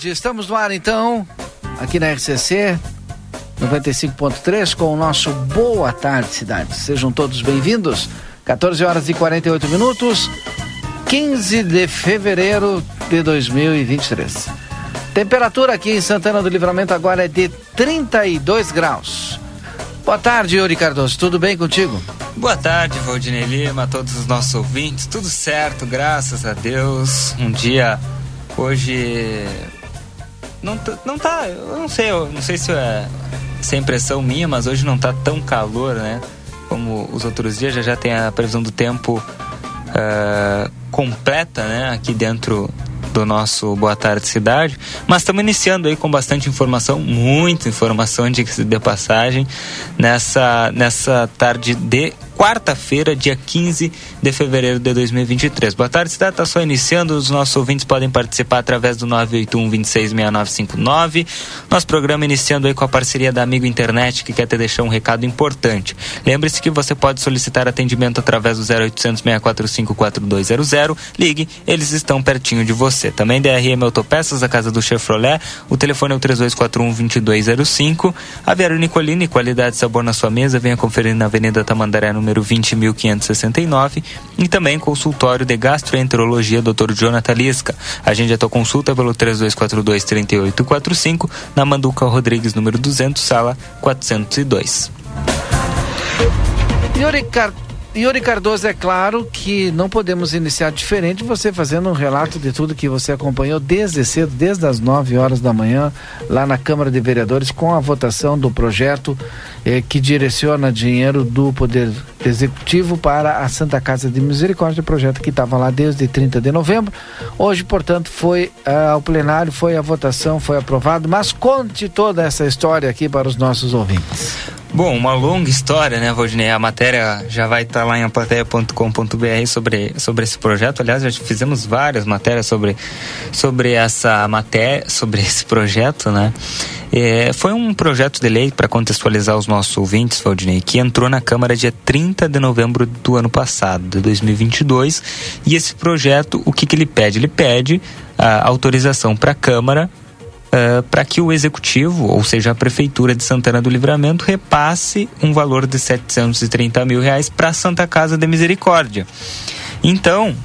tarde. Estamos no ar então, aqui na RCC 95.3 com o nosso Boa Tarde Cidade. Sejam todos bem-vindos. 14 horas e 48 minutos, 15 de fevereiro de 2023. Temperatura aqui em Santana do Livramento agora é de 32 graus. Boa tarde, Yuri Cardoso. Tudo bem contigo? Boa tarde, Valdinei Lima, todos os nossos ouvintes. Tudo certo, graças a Deus. Um dia hoje não, não tá, eu não sei, eu não sei se é, se é impressão minha, mas hoje não tá tão calor, né? Como os outros dias, já já tem a previsão do tempo uh, completa, né? Aqui dentro do nosso Boa Tarde Cidade, mas estamos iniciando aí com bastante informação, muita informação de, de passagem nessa, nessa tarde de quarta-feira, dia 15 de fevereiro de 2023. Boa tarde, cidade está só iniciando. Os nossos ouvintes podem participar através do 981 266959. Nosso programa iniciando aí com a parceria da Amigo Internet, que quer te deixar um recado importante. Lembre-se que você pode solicitar atendimento através do 0800 645 4200. Ligue, eles estão pertinho de você. Também DRM Autopeças, a casa do Chevrolet. O telefone é o 3241 2205. Aviário Nicolini, qualidade e sabor na sua mesa. Venha conferir na Avenida Tamandaré, número número 20.569 e também consultório de gastroenterologia Dr. Jonathan Lisca. Agende a tua consulta pelo 3242 3845 na Manduca Rodrigues, número 200, sala 402. Yuri Yuri Cardoso, é claro que não podemos iniciar diferente você fazendo um relato de tudo que você acompanhou desde cedo, desde as 9 horas da manhã, lá na Câmara de Vereadores, com a votação do projeto eh, que direciona dinheiro do Poder Executivo para a Santa Casa de Misericórdia, projeto que estava lá desde 30 de novembro. Hoje, portanto, foi uh, ao plenário, foi a votação, foi aprovado, mas conte toda essa história aqui para os nossos ouvintes. Bom, uma longa história, né, Valdinei? A matéria já vai estar tá lá em aplateia.com.br sobre, sobre esse projeto. Aliás, já fizemos várias matérias sobre, sobre essa matéria, sobre esse projeto, né? É, foi um projeto de lei, para contextualizar os nossos ouvintes, Valdinei, que entrou na Câmara dia 30 de novembro do ano passado, de 2022. E esse projeto, o que, que ele pede? Ele pede a autorização para a Câmara uh, para que o executivo, ou seja, a prefeitura de Santana do Livramento, repasse um valor de 730 mil reais para a Santa Casa de Misericórdia. Então,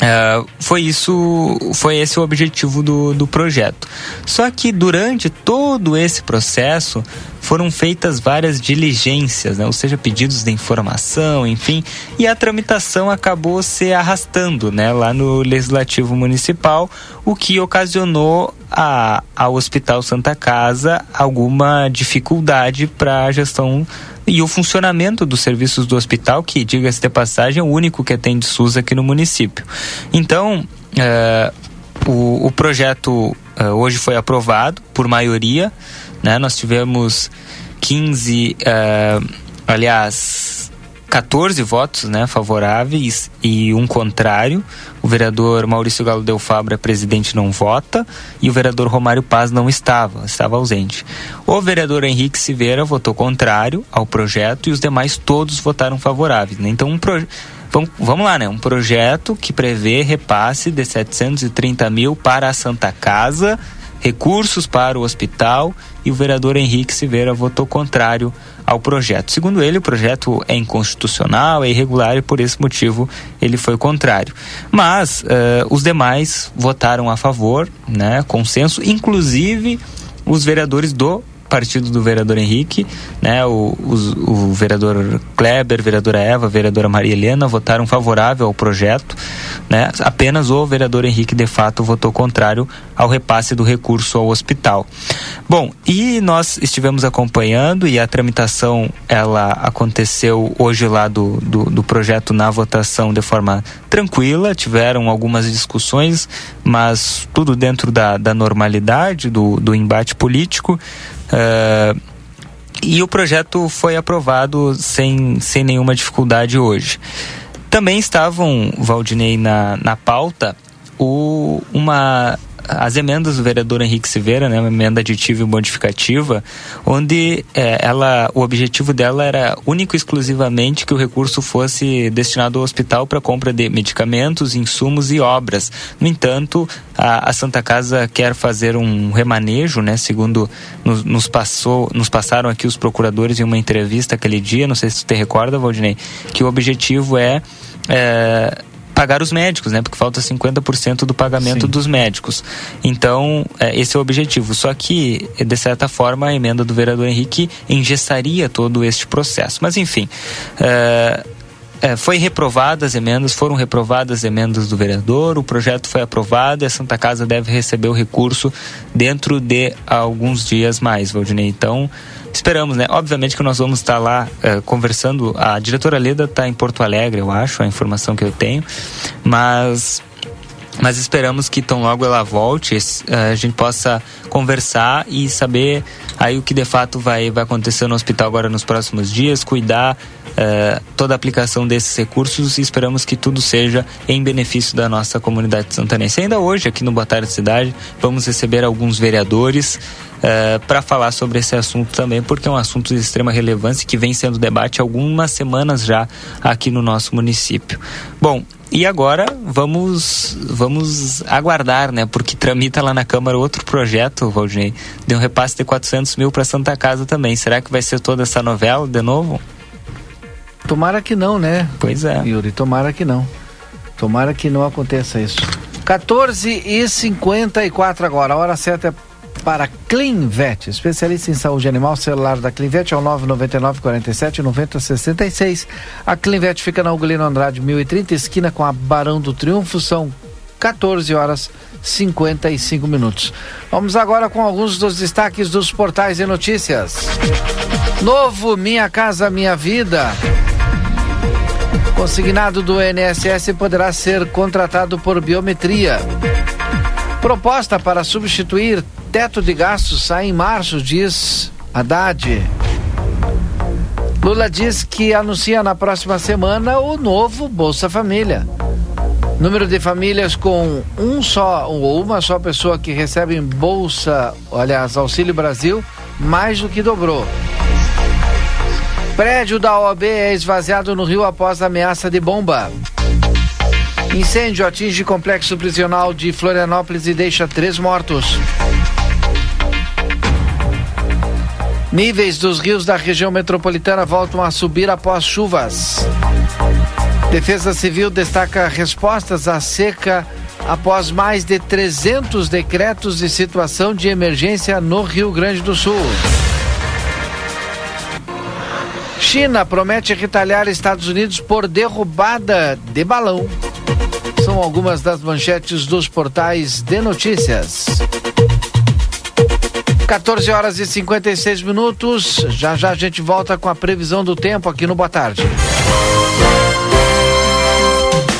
Uh, foi isso, foi esse o objetivo do, do projeto. Só que durante todo esse processo foram feitas várias diligências, né? ou seja, pedidos de informação, enfim, e a tramitação acabou se arrastando né? lá no Legislativo Municipal, o que ocasionou a, ao Hospital Santa Casa alguma dificuldade para a gestão e o funcionamento dos serviços do hospital, que, diga-se de passagem, é o único que atende SUS aqui no município. Então, uh, o, o, projeto uh, hoje foi aprovado por maioria, né? Nós tivemos 15, uh, eh, aliás, 14 votos né, favoráveis e um contrário. O vereador Maurício Galo Del Fabra, presidente, não vota e o vereador Romário Paz não estava, estava ausente. O vereador Henrique Silveira votou contrário ao projeto e os demais todos votaram favoráveis. Né? Então, um projeto. Vamos lá, né? Um projeto que prevê repasse de 730 mil para a Santa Casa, recursos para o hospital e o vereador Henrique Silveira votou contrário ao projeto. Segundo ele, o projeto é inconstitucional, é irregular e por esse motivo ele foi contrário. Mas uh, os demais votaram a favor, né, consenso, inclusive os vereadores do partido do vereador Henrique, né, o, o, vereador Kleber, vereadora Eva, vereadora Maria Helena votaram favorável ao projeto, né, apenas o vereador Henrique de fato votou contrário ao repasse do recurso ao hospital. Bom, e nós estivemos acompanhando e a tramitação ela aconteceu hoje lá do, do, do projeto na votação de forma tranquila, tiveram algumas discussões, mas tudo dentro da, da normalidade do, do embate político. Uh, e o projeto foi aprovado sem, sem nenhuma dificuldade hoje. Também estavam, Valdinei, na, na pauta o, uma as emendas do vereador Henrique Silveira, né, uma emenda aditiva e modificativa, onde é, ela, o objetivo dela era único e exclusivamente que o recurso fosse destinado ao hospital para compra de medicamentos, insumos e obras. No entanto, a, a Santa Casa quer fazer um remanejo, né, segundo nos, nos, passou, nos passaram aqui os procuradores em uma entrevista aquele dia, não sei se você recorda, Valdinei, que o objetivo é, é pagar os médicos, né? Porque falta 50% do pagamento Sim. dos médicos. Então, é, esse é o objetivo. Só que, de certa forma, a emenda do vereador Henrique engessaria todo este processo. Mas, enfim. É, é, foi reprovadas as emendas, foram reprovadas as emendas do vereador, o projeto foi aprovado e a Santa Casa deve receber o recurso dentro de alguns dias mais, Valdinei. Então, Esperamos, né? Obviamente que nós vamos estar lá uh, conversando. A diretora Leda está em Porto Alegre, eu acho, a informação que eu tenho. Mas mas esperamos que tão logo ela volte, uh, a gente possa conversar e saber aí o que de fato vai, vai acontecer no hospital agora nos próximos dias, cuidar uh, toda a aplicação desses recursos e esperamos que tudo seja em benefício da nossa comunidade santanense. Ainda hoje, aqui no Boa Tarde Cidade, vamos receber alguns vereadores uh, eh, para falar sobre esse assunto também, porque é um assunto de extrema relevância que vem sendo debate há algumas semanas já aqui no nosso município. Bom, e agora vamos vamos aguardar, né? Porque tramita lá na Câmara outro projeto, Valdinei, de um repasse de 400 mil para Santa Casa também. Será que vai ser toda essa novela de novo? Tomara que não, né? Pois é. Yuri, tomara que não. Tomara que não aconteça isso. 14 e 54 agora. A hora certa é para Clinvet, especialista em saúde animal, celular da Clinvet é o 999 47 90 66. A Clinvet fica na Ugolino Andrade 1030, esquina com a Barão do Triunfo, são 14 horas 55 minutos. Vamos agora com alguns dos destaques dos portais de notícias. Novo Minha Casa Minha Vida. Consignado do INSS poderá ser contratado por biometria. Proposta para substituir teto de gastos sai em março, diz Haddad. Lula diz que anuncia na próxima semana o novo Bolsa Família. Número de famílias com um só ou uma só pessoa que recebem Bolsa, aliás, Auxílio Brasil, mais do que dobrou. Prédio da OAB é esvaziado no Rio após ameaça de bomba. Incêndio atinge complexo prisional de Florianópolis e deixa três mortos. Níveis dos rios da região metropolitana voltam a subir após chuvas. Defesa Civil destaca respostas à seca após mais de 300 decretos de situação de emergência no Rio Grande do Sul. China promete retalhar Estados Unidos por derrubada de balão. São algumas das manchetes dos portais de notícias. 14 horas e 56 minutos. Já já a gente volta com a previsão do tempo aqui no Boa Tarde.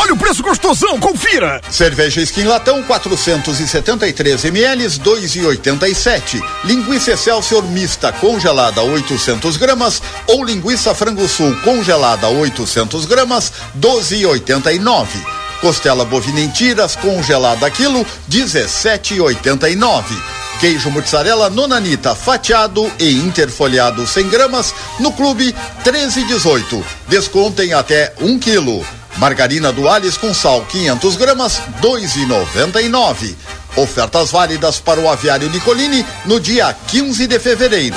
Olha o preço gostosão, confira! Cerveja Skin Latão 473 ml 2,87. Linguiça Excelsior mista congelada 800 gramas ou linguiça frango sul congelada 800 gramas 12,89. Costela bovina em tiras congelada quilo 17,89. Queijo mozzarella nonanita fatiado e interfolhado 100 gramas no clube 13,18. Descontem até 1 quilo. Margarina Duales com sal 500 gramas, 2,99. Ofertas válidas para o aviário Nicolini no dia 15 de fevereiro.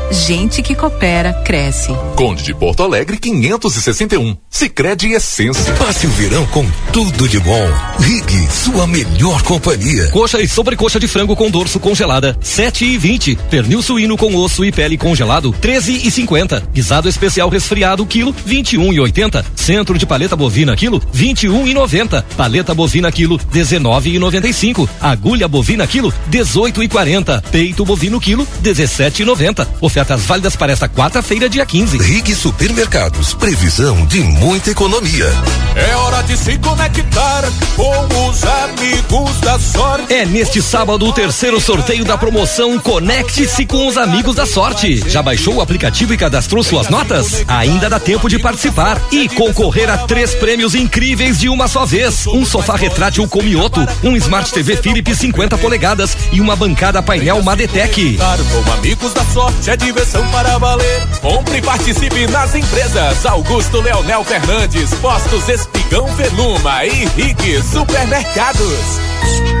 Gente que coopera, cresce. Conde de Porto Alegre 561. Sicredi Essência. Passe o verão com tudo de bom. Rig, sua melhor companhia. Coxa e sobrecoxa de frango com dorso congelada, 7 e 20. Pernil suíno com osso e pele congelado, 13 e 50. Guisado especial resfriado, quilo, 21 e 80. Centro de paleta bovina, quilo, 21 e 90. Paleta bovina, quilo, 19 e 95. Agulha bovina, quilo, 18 e 40. Peito bovino, quilo, 17 e 90. Ofertas válidas para esta quarta-feira, dia 15. Rig Supermercados, previsão de muita economia. É hora de se conectar com os amigos da sorte. É neste sábado o terceiro sorteio da promoção Conecte-se com os amigos da sorte. Já baixou o aplicativo e cadastrou suas notas? Ainda dá tempo de participar e concorrer a três prêmios incríveis de uma só vez: um sofá retrátil Comioto, um Smart TV Philips 50 polegadas e uma bancada painel Madetec. Com amigos da sorte é diversão para valer. Compre e participe nas empresas Augusto Leonel Fernandes, Postos Espigão Veluma e Rig Supermercados.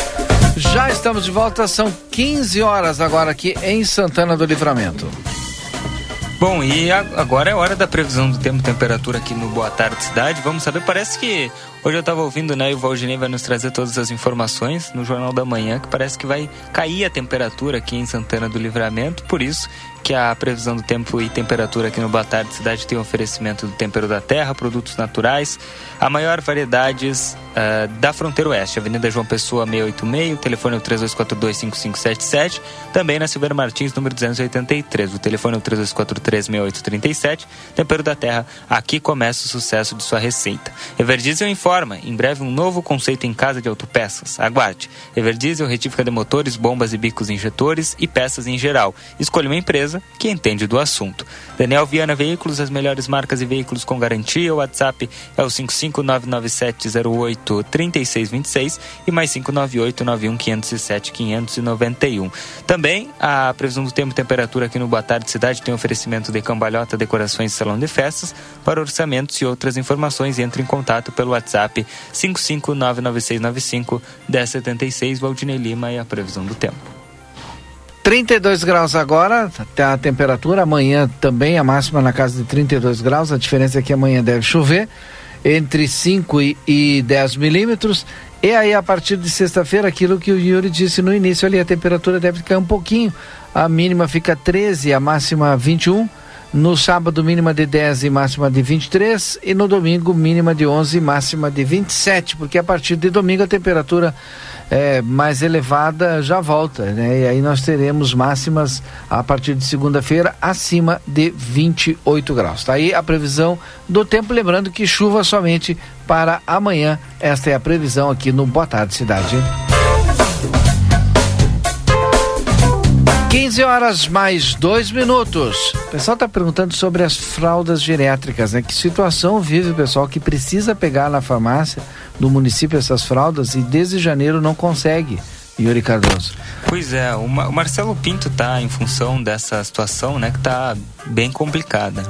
Já estamos de volta, são 15 horas agora aqui em Santana do Livramento. Bom, e agora é hora da previsão do tempo temperatura aqui no Boa Tarde Cidade. Vamos saber, parece que hoje eu estava ouvindo, né, e o Valdinei vai nos trazer todas as informações no Jornal da Manhã, que parece que vai cair a temperatura aqui em Santana do Livramento, por isso que a previsão do tempo e temperatura aqui no Boa Tarde Cidade tem oferecimento do tempero da terra, produtos naturais, a maior variedades uh, da fronteira oeste, Avenida João Pessoa 686, o telefone é o 32425577, também na Silveira Martins, número 283, o telefone é o 32436837, tempero da terra, aqui começa o sucesso de sua receita. Everdiesel informa, em breve um novo conceito em casa de autopeças, aguarde. Everdiesel retífica de motores, bombas e bicos injetores e peças em geral. Escolha uma empresa que entende do assunto. Daniel Viana Veículos, as melhores marcas e veículos com garantia. O WhatsApp é o 55997083626 e mais 59891507591. Também a previsão do tempo e temperatura aqui no Boa Tarde Cidade tem oferecimento de cambalhota, decorações e salão de festas. Para orçamentos e outras informações, entre em contato pelo WhatsApp 5599695 1076 Valdinei Lima e a previsão do tempo. 32 graus agora, até a temperatura. Amanhã também a máxima na casa de 32 graus. A diferença é que amanhã deve chover entre 5 e, e 10 milímetros. E aí, a partir de sexta-feira, aquilo que o Yuri disse no início ali, a temperatura deve cair um pouquinho. A mínima fica 13, a máxima 21. No sábado, mínima de 10 e máxima de 23. E no domingo, mínima de 11 e máxima de 27. Porque a partir de domingo a temperatura é, mais elevada já volta, né? E aí nós teremos máximas a partir de segunda-feira acima de 28 graus. Tá aí a previsão do tempo, lembrando que chuva somente para amanhã. Esta é a previsão aqui no Boa Tarde Cidade. 15 horas mais dois minutos. O pessoal está perguntando sobre as fraldas geriátricas, né? Que situação vive o pessoal que precisa pegar na farmácia do município essas fraldas e desde janeiro não consegue? Yuri Cardoso. Pois é, o Marcelo Pinto está em função dessa situação, né? Que está bem complicada.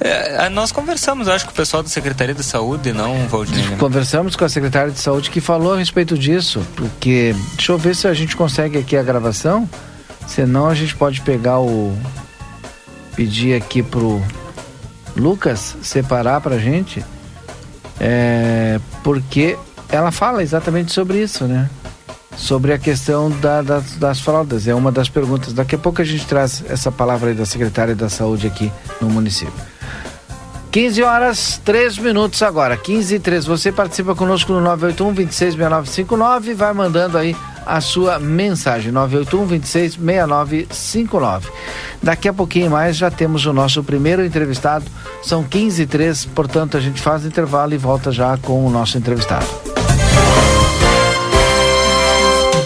É, nós conversamos, acho que o pessoal da Secretaria de Saúde, não, Valdir. Conversamos com a Secretaria de Saúde que falou a respeito disso, porque deixa eu ver se a gente consegue aqui a gravação, senão a gente pode pegar o pedir aqui pro Lucas separar pra gente, é, porque ela fala exatamente sobre isso, né? sobre a questão da, das, das fraldas. É uma das perguntas. Daqui a pouco a gente traz essa palavra aí da secretária da Saúde aqui no município. 15 horas, 3 minutos agora. 15 e 3. Você participa conosco no 981 266959 vai mandando aí a sua mensagem. 981 266959. Daqui a pouquinho mais já temos o nosso primeiro entrevistado. São 15 e 3, portanto a gente faz intervalo e volta já com o nosso entrevistado.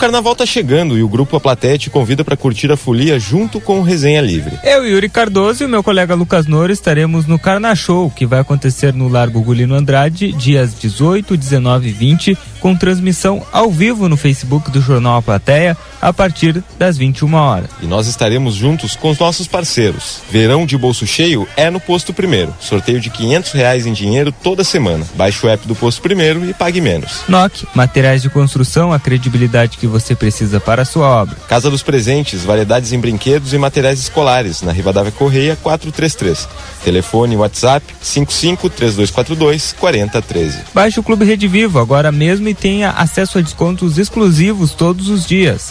Carnaval tá chegando e o grupo A Plateia te convida para curtir a folia junto com o Resenha Livre. Eu, Yuri Cardoso e o meu colega Lucas Noura estaremos no Carna Show, que vai acontecer no Largo Gulino Andrade, dias 18, 19 e 20, com transmissão ao vivo no Facebook do Jornal A Plateia, a partir das 21 horas. E nós estaremos juntos com os nossos parceiros. Verão de bolso cheio é no Posto Primeiro. Sorteio de 500 reais em dinheiro toda semana. Baixe o app do Posto Primeiro e pague menos. NOC, materiais de construção, a credibilidade que você precisa para a sua obra. Casa dos Presentes, variedades em brinquedos e materiais escolares, na Rivadavia Correia 433. Telefone WhatsApp 55 3242 4013. Baixe o Clube Rede Vivo agora mesmo e tenha acesso a descontos exclusivos todos os dias.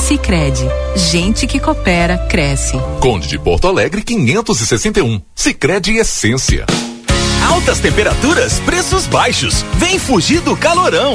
Sicredi, gente que coopera cresce. Conde de Porto Alegre 561. Sicredi Essência. Altas temperaturas, preços baixos. Vem fugir do calorão.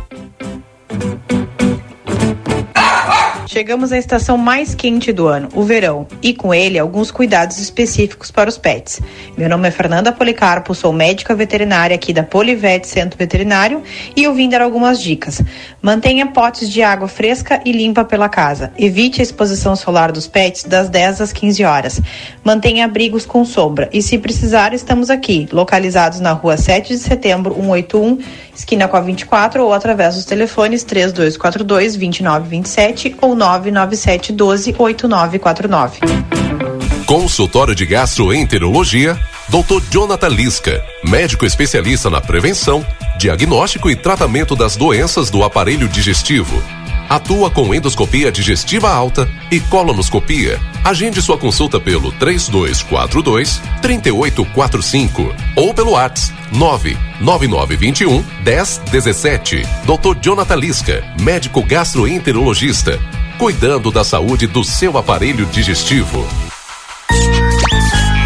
Thank you. Chegamos à estação mais quente do ano, o verão, e com ele alguns cuidados específicos para os pets. Meu nome é Fernanda Policarpo, sou médica veterinária aqui da Polivet Centro Veterinário e eu vim dar algumas dicas. Mantenha potes de água fresca e limpa pela casa. Evite a exposição solar dos pets das 10 às 15 horas. Mantenha abrigos com sombra e se precisar, estamos aqui, localizados na rua 7 de setembro 181, esquina com a 24 ou através dos telefones 3242 2927 ou 997 12 8949. Consultório de Gastroenterologia, Dr. Jonathan Lisca, médico especialista na prevenção, diagnóstico e tratamento das doenças do aparelho digestivo. Atua com endoscopia digestiva alta e colonoscopia. Agende sua consulta pelo 3242 3845 ou pelo WhatsApp 99921 1017. Dr. Jonathan Lisca, médico gastroenterologista, cuidando da saúde do seu aparelho digestivo.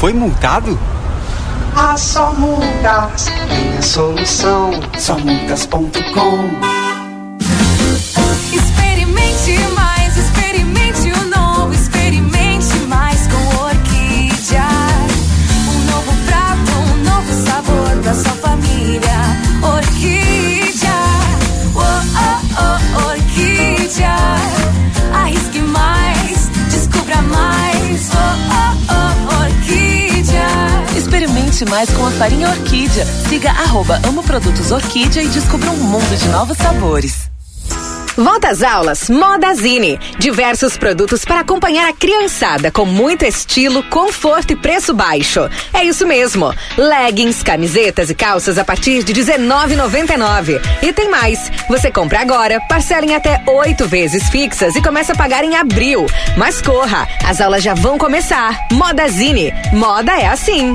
Foi multado? Ah, só multas tem a solução. Só multas.com. Experimente mais, Mais com a farinha Orquídea. Siga arroba Amo Produtos Orquídea e descubra um mundo de novos sabores. Volta às aulas Modazine. Diversos produtos para acompanhar a criançada com muito estilo, conforto e preço baixo. É isso mesmo. Leggings, camisetas e calças a partir de R$19,99. E tem mais. Você compra agora, parcela em até oito vezes fixas e começa a pagar em abril. Mas corra, as aulas já vão começar. Modazine. Moda é assim.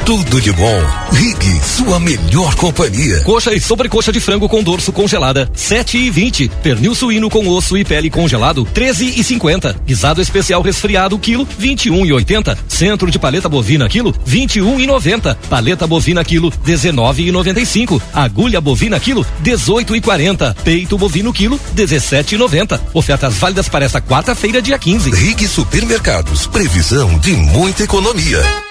tudo de bom. Rig, sua melhor companhia. Coxa e sobrecoxa de frango com dorso congelada, sete e vinte. Pernil suíno com osso e pele congelado, treze e cinquenta. Guisado especial resfriado, quilo, vinte e um e oitenta. Centro de paleta bovina, quilo, vinte e um e noventa. Paleta bovina, quilo, dezenove e noventa e cinco. Agulha bovina, quilo, dezoito e quarenta. Peito bovino, quilo, dezessete e noventa. Ofertas válidas para esta quarta-feira, dia 15. Rig Supermercados, previsão de muita economia.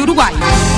Uruguai.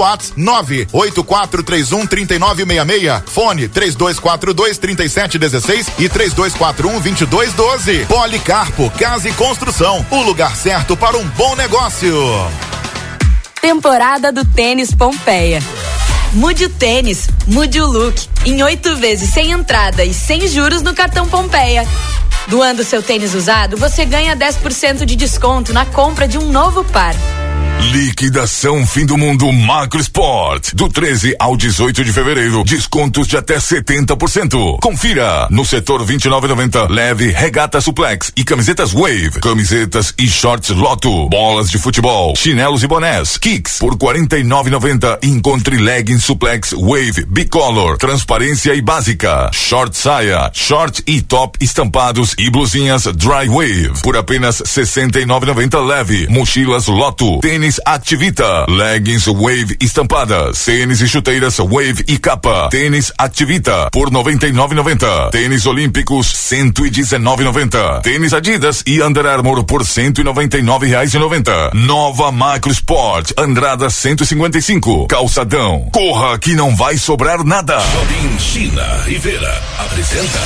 WhatsApp 98431 3966. Fone 3242 3716 e 3241 2212. Policarpo Casa e Construção. O lugar certo para um bom negócio. Temporada do Tênis Pompeia. Mude o tênis, mude o look. Em oito vezes sem entrada e sem juros no cartão Pompeia. Doando seu tênis usado, você ganha 10% de desconto na compra de um novo par. Liquidação Fim do Mundo Macro Sport. Do 13 ao 18 de fevereiro. Descontos de até 70%. Confira. No setor 29,90. Leve regata suplex e camisetas Wave. Camisetas e shorts Loto. Bolas de futebol. Chinelos e bonés. Kicks por 49,90. Encontre leggings suplex Wave Bicolor. Transparência e básica. Short saia. Short e top estampados e blusinhas Dry Wave por apenas 69,90 leve. Mochilas Loto. Tênis Tênis Activita, leggings Wave estampadas, tênis e chuteiras Wave e capa. Tênis Activita por 99,90. Tênis Olímpicos 119,90. Tênis Adidas e Under Armour por 199 reais e 90. Nova Macro Sport Andrada 155. Calçadão. Corra que não vai sobrar nada. Shopping China Rivera apresenta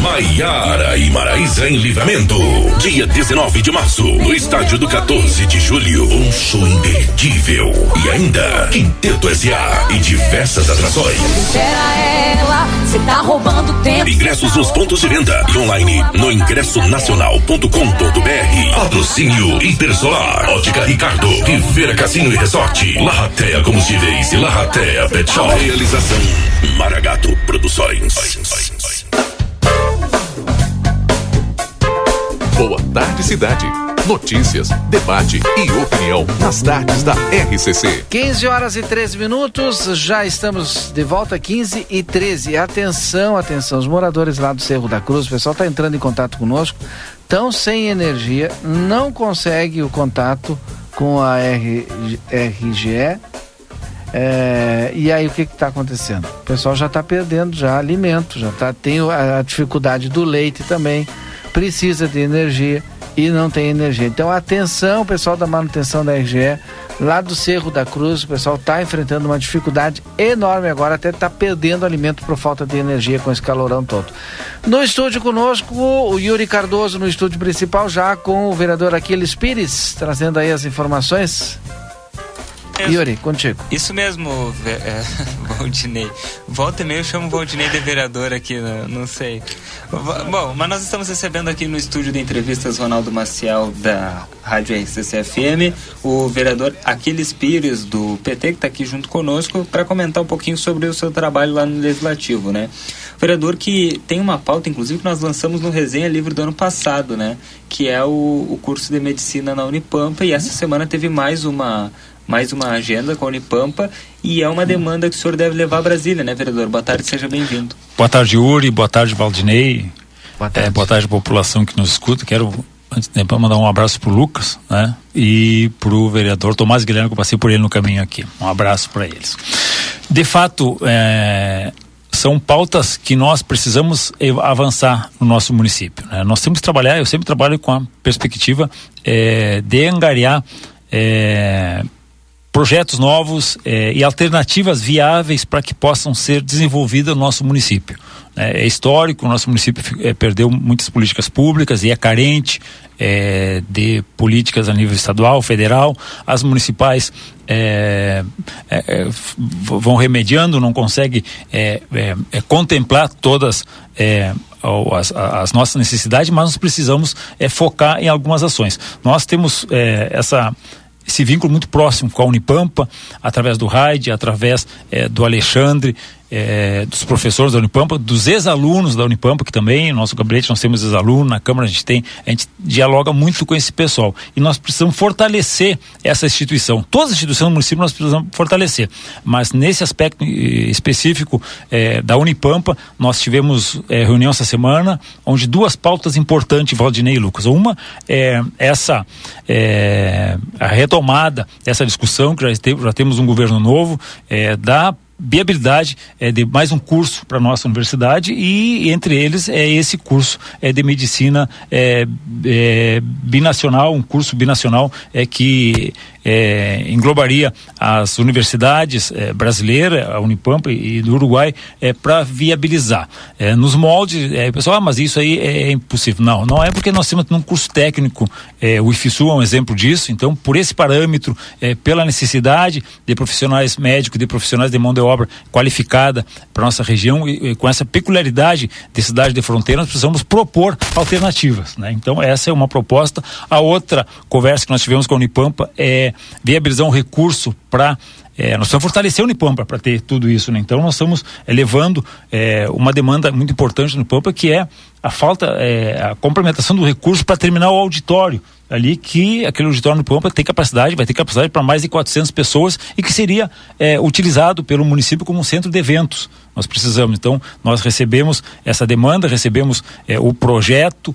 Maiara e Maraísa em Livramento. Dia 19 de março, no estádio do 14 de julho. Um show imperdível. E ainda, Quinteto S.A. e diversas atrações. Espera ela, você tá roubando tempo. Ingressos nos pontos de venda e online no ingressonacional.com.br. Patrocínio Intersolar, Ótica Ricardo, Rivera Cassino e Resort, Larratea Combustíveis e Larratea Pet Shop. Realização Maragato Produções. Boa tarde, cidade. Notícias, debate e opinião nas tardes da RCC. 15 horas e 13 minutos, já estamos de volta, 15 e 13. Atenção, atenção, os moradores lá do Cerro da Cruz, o pessoal está entrando em contato conosco, estão sem energia, não consegue o contato com a R, RGE. É, e aí o que está acontecendo? O pessoal já está perdendo já alimento, já tá, tem a, a dificuldade do leite também, precisa de energia e não tem energia. Então atenção, pessoal da manutenção da RGE, lá do Cerro da Cruz, o pessoal está enfrentando uma dificuldade enorme agora, até está perdendo alimento por falta de energia com esse calorão todo. No estúdio conosco, o Yuri Cardoso no estúdio principal, já com o vereador Aquiles Pires, trazendo aí as informações. Yuri, contigo. Isso mesmo, é, Valdinei. Volta e meia eu chamo o Valdinei de vereador aqui, né? não sei. Bom, mas nós estamos recebendo aqui no estúdio de entrevistas Ronaldo Maciel da Rádio RCC-FM, o vereador Aquiles Pires do PT, que está aqui junto conosco, para comentar um pouquinho sobre o seu trabalho lá no Legislativo, né? Vereador que tem uma pauta, inclusive, que nós lançamos no Resenha Livre do ano passado, né? Que é o, o curso de medicina na Unipampa, e essa semana teve mais uma mais uma agenda com a Unipampa e é uma demanda que o senhor deve levar a Brasília, né, vereador? Boa tarde, seja bem-vindo. Boa tarde, Yuri. Boa tarde, Valdinei. Boa tarde. boa tarde, população que nos escuta. Quero, antes de tempo, mandar um abraço pro Lucas, né? E pro vereador Tomás Guilherme, que eu passei por ele no caminho aqui. Um abraço para eles. De fato, é, são pautas que nós precisamos avançar no nosso município. né? Nós temos que trabalhar, eu sempre trabalho com a perspectiva é, de angariar é, projetos novos eh, e alternativas viáveis para que possam ser desenvolvidas no nosso município. É, é histórico, o nosso município eh, perdeu muitas políticas públicas e é carente eh, de políticas a nível estadual, federal. As municipais f- v- vão remediando, não consegue eh, contemplar todas as, as nossas necessidades, mas nós precisamos focar em algumas ações. Nós temos essa esse vínculo muito próximo com a Unipampa, através do RAID, através eh, do Alexandre, eh, dos professores da Unipampa, dos ex-alunos da Unipampa, que também, no nosso gabinete nós temos ex-alunos, na Câmara a gente tem, a gente dialoga muito com esse pessoal. E nós precisamos fortalecer essa instituição. Todas as instituições do município nós precisamos fortalecer. Mas nesse aspecto eh, específico eh, da Unipampa, nós tivemos eh, reunião essa semana, onde duas pautas importantes, Valdinei e Lucas. Uma é essa é, a retomada dessa discussão, que já, teve, já temos um governo novo, é, da viabilidade é, de mais um curso para nossa universidade e entre eles é esse curso é, de medicina é, é, binacional, um curso binacional é que é, englobaria as universidades é, brasileiras, a Unipampa e, do Uruguai, é, para viabilizar. É, nos moldes, é, pessoal, ah, mas isso aí é impossível. Não, não é porque nós temos um curso técnico, é, o IFSU é um exemplo disso, então, por esse parâmetro, é, pela necessidade de profissionais médicos, de profissionais de mão de obra qualificada para nossa região e, e com essa peculiaridade de cidade de fronteira, nós precisamos propor alternativas. Né? Então, essa é uma proposta. A outra conversa que nós tivemos com a Unipampa é viabilizar um recurso para é, nós precisamos fortalecer a Unipampa para ter tudo isso, né? Então nós estamos é, levando é, uma demanda muito importante no Unipampa que é a falta, é, a complementação do recurso para terminar o auditório ali que aquele auditório no Pampa tem capacidade, vai ter capacidade para mais de 400 pessoas e que seria é, utilizado pelo município como um centro de eventos. Nós precisamos, então, nós recebemos essa demanda, recebemos é, o projeto,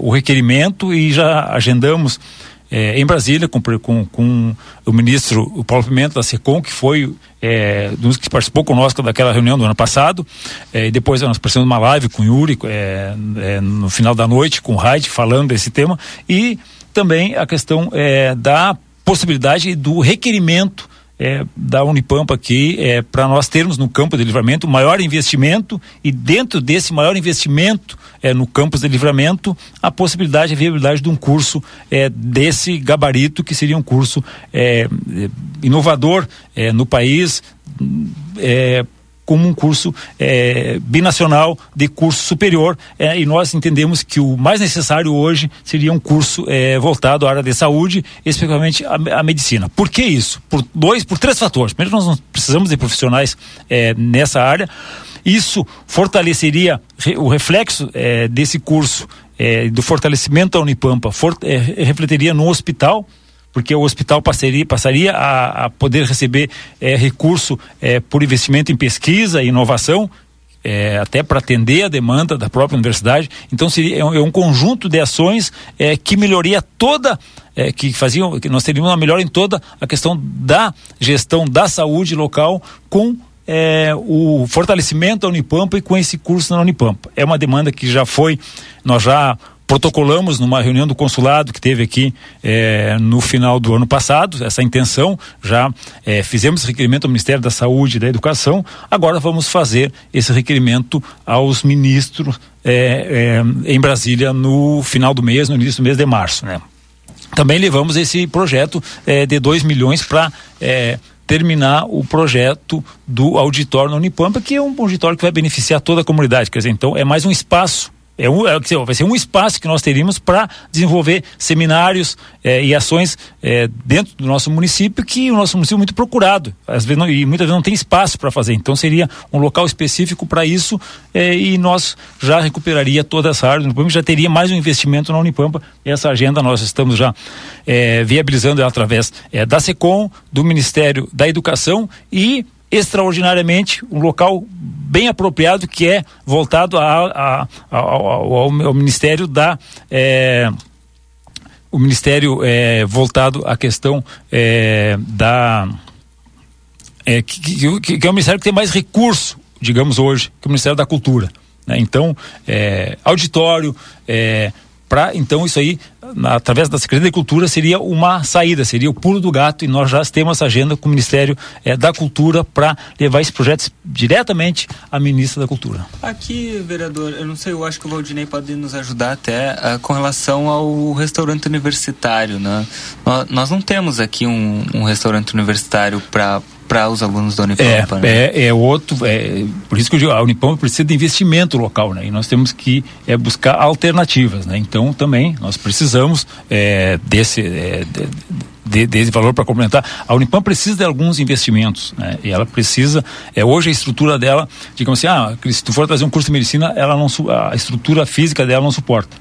o requerimento e já agendamos é, em Brasília com, com, com, o ministro o Paulo Pimenta da SECOM, que foi é, dos que participou conosco daquela reunião do ano passado. É, depois nós participamos de uma live com o Yuri é, é, no final da noite, com o Raid, falando desse tema. E também a questão é, da possibilidade do requerimento é, da Unipampa aqui é, para nós termos no campo de livramento maior investimento e dentro desse maior investimento é, no campus de livramento a possibilidade e viabilidade de um curso é, desse gabarito que seria um curso é, inovador é, no país é, como um curso é, binacional de curso superior é, e nós entendemos que o mais necessário hoje seria um curso é, voltado à área de saúde, especificamente a, medicina. Por que isso? Por dois, por três fatores. Primeiro, nós precisamos de profissionais é, nessa área. Isso fortaleceria o reflexo é, desse curso é, do fortalecimento da Unipampa, for, refletiria no hospital porque o hospital passaria, passaria a, a poder receber é, recurso é, por investimento em pesquisa e inovação, é, até para atender a demanda da própria universidade. Então seria é um, é um conjunto de ações é, que melhoria toda, é, que faziam, que nós teríamos uma melhora em toda a questão da gestão da saúde local com o fortalecimento da Unipampa e com esse curso na Unipampa. É uma demanda que já foi, nós já protocolamos numa reunião do consulado que teve aqui é, no final do ano passado, essa intenção, já é, fizemos requerimento ao Ministério da Saúde e da Educação, agora vamos fazer esse requerimento aos ministros é, em Brasília no final do mês, no início do mês de março, né? Também levamos esse projeto de 2 milhões para terminar o projeto do auditório no Unipampa, que é um auditório que vai beneficiar toda a comunidade. Quer dizer, então é mais um espaço é um, é, vai ser um espaço que nós teríamos para desenvolver seminários é, e ações é, dentro do nosso município, que o nosso município é muito procurado. Às vezes não, e muitas vezes não tem espaço para fazer. Então seria um local específico para isso é, e nós já recuperaria toda essa área do Unipampa, já teria mais um investimento na Unipampa. Essa agenda nós estamos já é, viabilizando através da SECOM, do Ministério da Educação e extraordinariamente um local bem apropriado que é voltado a, a, a, ao, ao, Ministério da é, o Ministério é, voltado à questão é, da é, que, que, que, é o Ministério que tem mais recurso, digamos hoje, que o Ministério da Cultura. Né? Então, é, auditório, é, para então isso aí na, através da Secretaria de Cultura seria uma saída, seria o pulo do gato e nós já temos essa agenda com o Ministério eh, da Cultura para levar esses projetos diretamente à ministra da Cultura. Aqui, vereador, eu não sei, eu acho que o Valdinei pode nos ajudar até uh, com relação ao restaurante universitário, né? Nós, nós não temos aqui um, um restaurante universitário para para os alunos da Unipampa. É, né? é, é, outro, é, por isso que eu digo, a Unipampa precisa de investimento local, né? E nós temos que é, buscar alternativas, né? Então também nós precisamos é, desse é, de, desse valor para complementar. A Unipam precisa de alguns investimentos, né? E ela precisa, é, hoje a estrutura dela, digamos assim, ah, se tu for trazer um curso de medicina, ela não, a estrutura física dela não suporta,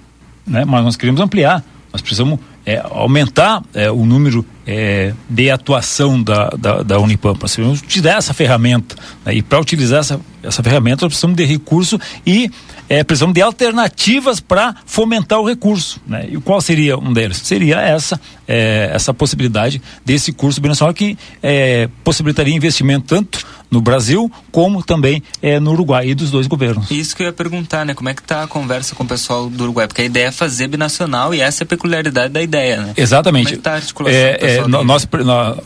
né? Mas nós queremos ampliar, nós precisamos é, aumentar é, o número é, de atuação da, da, da. Nós precisamos utilizar essa ferramenta. Né? E para utilizar essa, essa ferramenta, nós precisamos de recurso e é, precisamos de alternativas para fomentar o recurso. Né? E qual seria um deles? Seria essa, é, essa possibilidade desse curso binacional que é, possibilitaria investimento tanto no Brasil como também é, no Uruguai e dos dois governos. Isso que eu ia perguntar, né? Como é que está a conversa com o pessoal do Uruguai? Porque a ideia é fazer binacional e essa é a peculiaridade da ideia, né? Exatamente. Como é que tá a articulação é, é, nós, nós,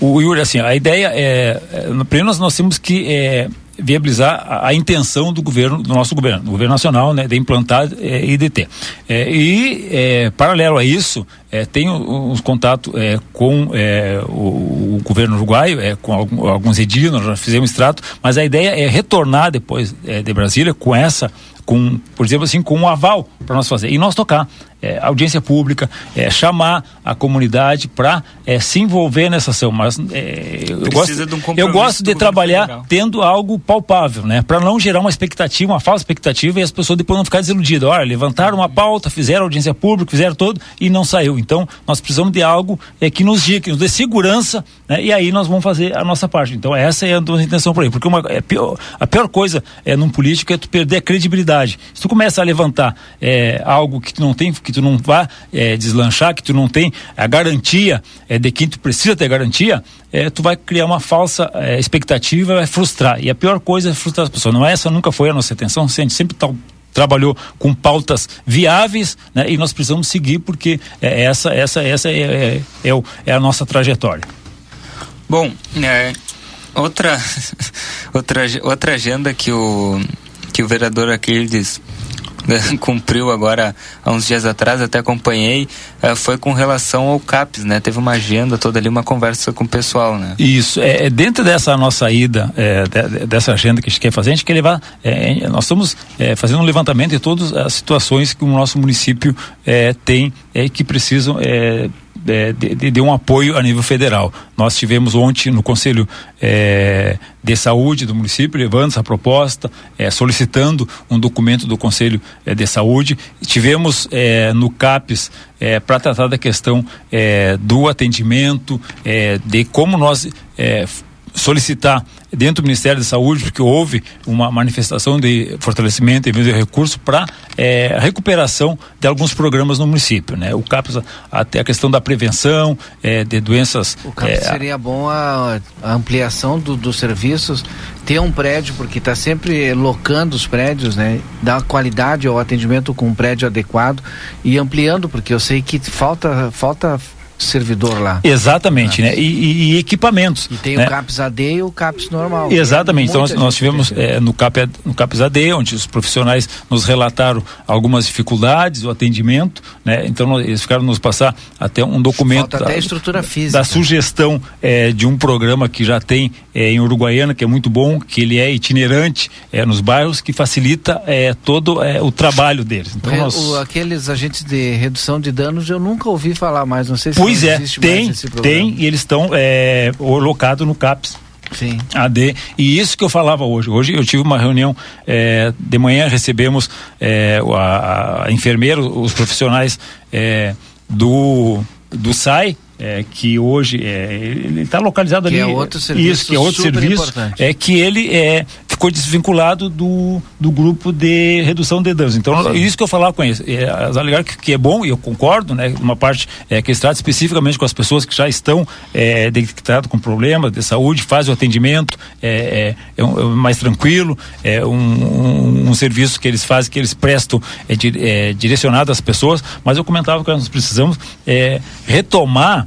o Yuri, assim, a ideia é, é primeiro nós, nós temos que é, viabilizar a, a, intenção do governo, do nosso governo, do governo nacional, né, de implantar é, IDT. É, e, é, paralelo a isso, é, tenho uns contatos é, com é, o, o, governo uruguaio, é, com alguns edis, nós já fizemos extrato, mas a ideia é retornar depois de Brasília com essa com, por exemplo assim, com um aval para nós fazer e nós tocar é, audiência pública, é, chamar a comunidade para é, se envolver nessa ação. Mas é, eu, gosto, de um eu gosto de trabalhar federal. tendo algo palpável, né? Para não gerar uma expectativa, uma falsa expectativa e as pessoas depois não ficarem desiludidas. Olha, levantaram uma pauta, fizeram audiência pública, fizeram todo e não saiu. Então, nós precisamos de algo é, que nos diga, que nos dê segurança, né? E aí nós vamos fazer a nossa parte. Então, essa é a nossa intenção por aí. Porque uma, é pior, a pior coisa é num político é tu perder a credibilidade. Se tu começa a levantar é, algo que tu não tem, que que tu não vá é, deslanchar, que tu não tem a garantia é, de quem tu precisa ter garantia, é, tu vai criar uma falsa é, expectativa, vai frustrar. E a pior coisa é frustrar as pessoas. Não é essa, nunca foi a nossa intenção, a gente sempre tá, trabalhou com pautas viáveis né, e nós precisamos seguir porque é, essa, essa, essa é, é, é, é a nossa trajetória. Bom, é, outra, outra, outra agenda que o, que o vereador Aquiles cumpriu agora há uns dias atrás, até acompanhei, uh, foi com relação ao CAPES, né? Teve uma agenda toda ali, uma conversa com o pessoal, né? Isso, é, é dentro dessa nossa ida, é, de, dessa agenda que a gente quer fazer, a gente quer levar, é, nós estamos é, fazendo um levantamento de todas as situações que o nosso município é, tem e que precisam é, de, de, um apoio a nível federal. Nós tivemos ontem no Conselho é, de Saúde do município levando essa proposta, é, solicitando um documento do Conselho é, de Saúde. Tivemos é, no CAPES é, para tratar da questão do atendimento, de como nós solicitar dentro do Ministério da Saúde, porque houve uma manifestação de fortalecimento e de recurso para é, recuperação de alguns programas no município, né? O CAPES até a questão da prevenção é, de doenças. O CAPES é, seria bom a, a ampliação do, dos serviços, ter um prédio porque está sempre locando os prédios, né? Dar qualidade ao atendimento com um prédio adequado e ampliando porque eu sei que falta falta servidor lá. Exatamente, né? E, e, equipamentos. E tem né? o CAPS AD e o CAPS normal. Exatamente. Então nós, nós tivemos é, no, CAP, no CAPS AD, onde os profissionais nos relataram algumas dificuldades, o atendimento, né? Então eles ficaram nos passar até um documento. Falta da, até a estrutura física. Da sugestão é, de um programa que já tem é, em Uruguaiana, que é muito bom, que ele é itinerante é, nos bairros, que facilita é, todo é, o trabalho deles. Então, nós... o, aqueles agentes de redução de danos eu nunca ouvi falar mais, não sei se Pois é, tem, tem, e eles estão é, locados no CAPS. Sim. AD. E isso que eu falava hoje. Hoje eu tive uma reunião é, de manhã, recebemos é, a, a enfermeira, os profissionais é, do, do SAI, é, que hoje é, ele está localizado que ali. É outro serviço isso, que é outro serviço. Importante. É que ele é, ficou desvinculado do, do grupo de redução de danos. Então, Sim. isso que eu falava com eles. É, as alegar que, que, é bom, e eu concordo, né? Uma parte é, que eles tratam especificamente com as pessoas que já estão é, detectadas com problemas de saúde, fazem o atendimento, é, é, é, um, é mais tranquilo, é um, um, um, serviço que eles fazem, que eles prestam é, é, direcionado às pessoas, mas eu comentava que nós precisamos é, retomar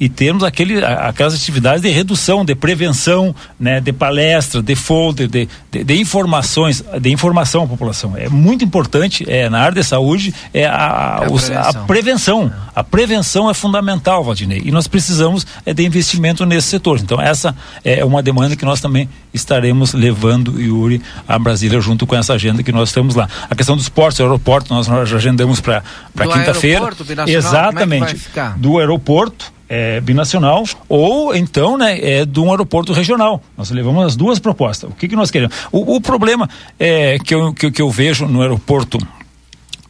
e termos aquele, aquelas atividades de redução, de prevenção, né, de palestra, de folder, de, de, de, informações, de informação à população. É muito importante é, na área de saúde é a, a, é os, a prevenção. A prevenção é fundamental, Valdinei, e nós precisamos é, de investimento nesse setor. Então essa é uma demanda que nós também estaremos levando, Yuri, a Brasília junto com essa agenda que nós temos lá. A questão dos portos, aeroporto, nós, nós já agendamos para quinta-feira. É Exatamente. É do aeroporto é, binacional ou então né, é, de um aeroporto regional. Nós levamos as duas propostas. O que, que nós queremos? O, o problema é, que, eu, que, que eu vejo no aeroporto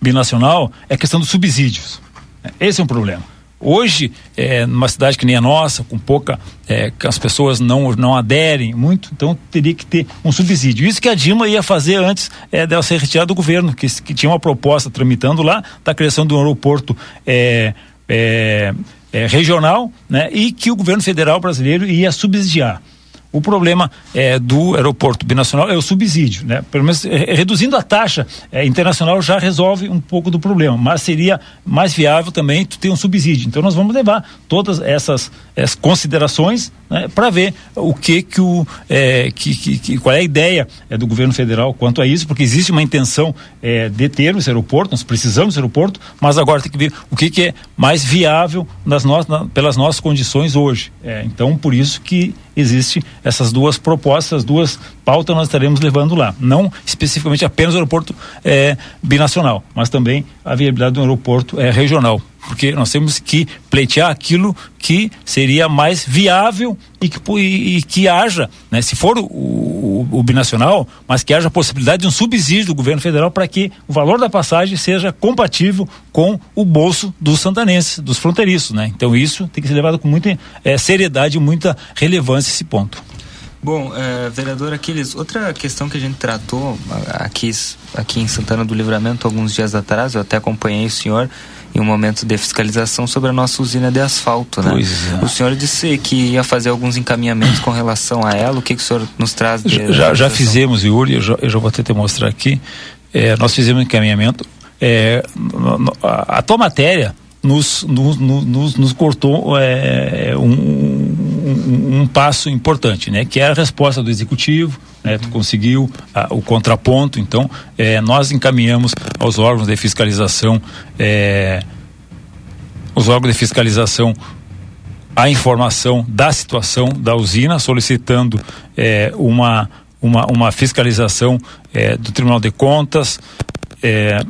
binacional é a questão dos subsídios. Esse é um problema. Hoje, é, numa cidade que nem a nossa, com pouca, é, que as pessoas não, não aderem muito, então teria que ter um subsídio. Isso que a Dilma ia fazer antes é, dela ser retirada do governo, que, que tinha uma proposta tramitando lá da criação de um aeroporto é, é, regional né, e que o governo federal brasileiro ia subsidiar. O problema é, do aeroporto binacional é o subsídio, né? Pelo menos é, reduzindo a taxa é, internacional já resolve um pouco do problema, mas seria mais viável também ter um subsídio. Então nós vamos levar todas essas, essas considerações né, para ver o que que o é, que, que, que, qual é a ideia é, do governo federal quanto a isso, porque existe uma intenção é, de ter esse aeroporto, nós precisamos desse aeroporto, mas agora tem que ver o que que é mais viável nas no, na, pelas nossas condições hoje. É, então por isso que existe essas duas propostas, duas pautas nós estaremos levando lá. Não especificamente apenas o aeroporto é, binacional, mas também a viabilidade do aeroporto é, regional porque nós temos que pleitear aquilo que seria mais viável e que, e, e que haja, né, se for o, o, o, binacional, mas que haja a possibilidade de um subsídio do governo federal para que o valor da passagem seja compatível com o bolso dos santanenses, dos fronteiriços, né? Então isso tem que ser levado com muita é, seriedade e muita relevância esse ponto. Bom, é, vereador Aquiles, outra questão que a gente tratou aqui, aqui em Santana do Livramento alguns dias atrás, eu até acompanhei o senhor, em um momento de fiscalização sobre a nossa usina de asfalto, né? Pois é. O senhor disse que ia fazer alguns encaminhamentos com relação a ela. O que, que o senhor nos traz? De, já, já fizemos, Yuri, eu já, eu já vou até te mostrar aqui. É, nós fizemos um encaminhamento. É, a, a, tua matéria nos, nos, nos, nos cortou é, um, um, um, passo importante, né? Que era a resposta do executivo, né? Tu conseguiu a, o contraponto, então é, nós encaminhamos aos órgãos de fiscalização, é, os órgãos de fiscalização a informação da situação da usina, solicitando é, uma, uma, uma fiscalização é, do Tribunal de Contas, é,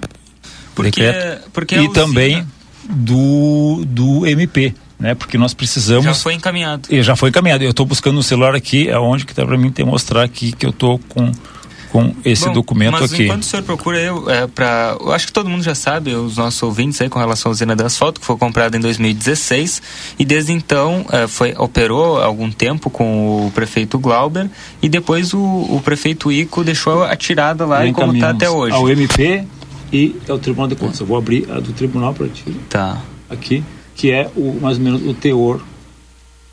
porque, decreto, porque e usina... também do, do MP. Né, porque nós precisamos. Já foi encaminhado. E já foi encaminhado. Eu estou buscando no celular aqui, é onde que está para mim te mostrar aqui que eu estou com com esse Bom, documento mas aqui. enquanto o senhor procura, eu, é, pra, eu acho que todo mundo já sabe, os nossos ouvintes aí com relação à usina de asfalto, que foi comprada em 2016 e desde então é, foi, operou algum tempo com o prefeito Glauber e depois o, o prefeito Ico deixou atirada lá e como está até hoje. Ao MP e ao Tribunal de Contas. Eu vou abrir a do Tribunal para ti. Tá. Aqui, que é o, mais ou menos o teor,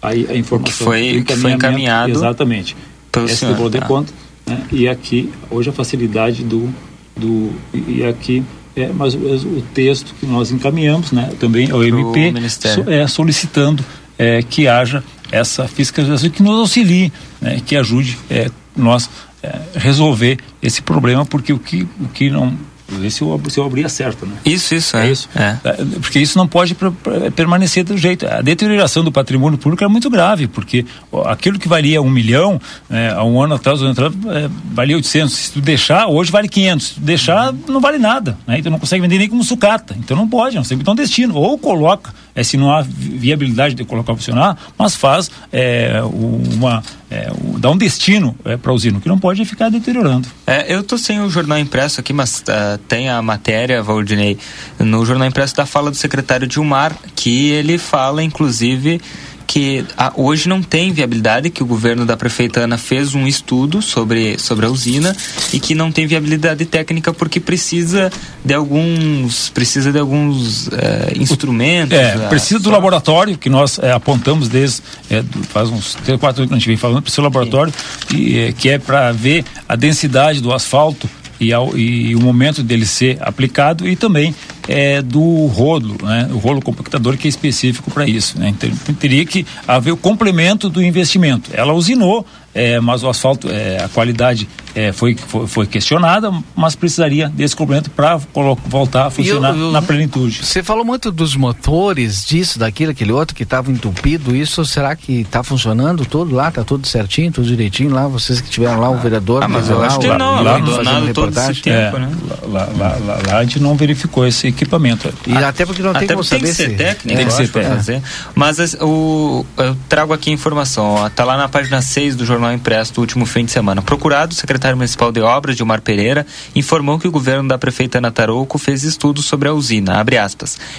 aí a informação. Que foi, que foi encaminhado. Exatamente. Pelo Esse senhor, Tribunal de tá. Contas. Né? E aqui, hoje a facilidade do. do e aqui é mais ou menos o texto que nós encaminhamos né? também ao MP, so- é, solicitando é, que haja essa fiscalização que nos auxilie, né? que ajude é, nós é, resolver esse problema, porque o que, o que não. Ver se eu, se eu abrir acerta, né? Isso, isso, É é. isso. É. É, Porque isso não pode per- per- permanecer do jeito. A deterioração do patrimônio público é muito grave, porque aquilo que valia um milhão é, há um ano atrás, dois anos atrás, é, valia 800. Se tu deixar, hoje vale 500. Se tu deixar, não vale nada. Né? Então não consegue vender nem como sucata. Então não pode, não ter um destino. Ou coloca, é, se não há vi- viabilidade de colocar funcionar, mas faz é, uma. É, o- dá um destino é, para a usina, que não pode ficar deteriorando. É, eu tô sem o jornal impresso aqui, mas ah, tem a matéria, Valdinei, no jornal impresso da fala do secretário Dilmar, que ele fala, inclusive, que ah, hoje não tem viabilidade, que o governo da prefeita Ana fez um estudo sobre, sobre a usina e que não tem viabilidade técnica porque precisa de alguns precisa de alguns eh, instrumentos. É, ah, precisa do laboratório que nós é, apontamos desde é, faz uns três, quatro anos que a gente vem falando, precisa do laboratório e, é, que é para ver a densidade do asfalto e, ao- e o momento dele ser aplicado e também é, do rolo, né, o rolo compactador que é específico para isso. Né? Então, teria que haver o complemento do investimento. Ela usinou, é, mas o asfalto, é, a qualidade é, foi, foi, foi questionada, mas precisaria desse complemento para voltar a funcionar E o- o- na plenitude. Você falou muito dos motores, disso, daquilo, aquele outro que estava entupido. Isso será que está funcionando tudo lá? Está tudo certinho, tudo direitinho lá? Vocês que tiveram lá, o vereador. Ah, mas eu lá, acho que não, o- abandonado todo esse tempo, É, né? lá, lá, lá, lá a gente não verificou esse equipamento. E até porque não tem como porque tem saber que ser se- técnico, Tem que eu ser técnico. fazer. Mas as- o, eu trago aqui a informação, ó, tá lá na página 6 do Jornal Impresso do último fim de semana. Procurado, o secretário municipal de obras, Gilmar Pereira, informou que o governo da prefeita Ana Tarouco fez estudos sobre a usina.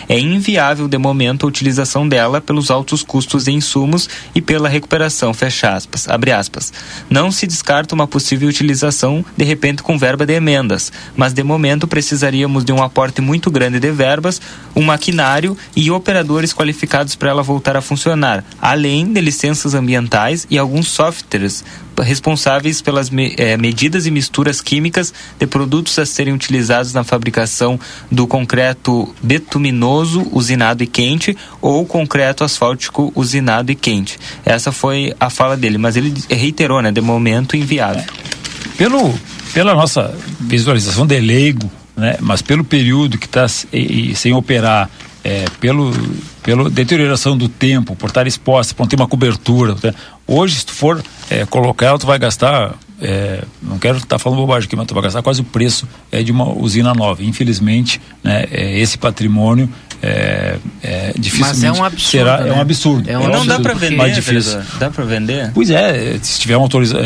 É inviável de momento a utilização dela pelos altos custos de insumos e pela recuperação, fecha aspas, abre aspas. Não se descarta uma possível utilização, de repente com verba de emendas, mas de momento precisaríamos de um aporte muito grande de verbas, um maquinário e operadores qualificados para ela voltar a funcionar, além de licenças ambientais e alguns softwares responsáveis pelas me- eh, medidas e misturas químicas de produtos a serem utilizados na fabricação do concreto betuminoso usinado e quente ou concreto asfáltico usinado e quente. Essa foi a fala dele, mas ele reiterou, né, de momento inviável. Pelo, pela nossa visualização de leigo, né, mas pelo período que está sem operar, é, pelo, pela deterioração do tempo, por estar exposta, por não ter uma cobertura. né, hoje, se tu for é, colocar ela, tu vai gastar. é, não quero estar falando bobagem aqui, mas tu vai gastar quase o preço é, de uma usina nova. Infelizmente, né, é, esse patrimônio é, é, dificilmente Mas é um absurdo, será é um né? absurdo. É um E não dá absurdo, para vender, mais difícil. Dá para vender? Pois é, se tiver uma autorização.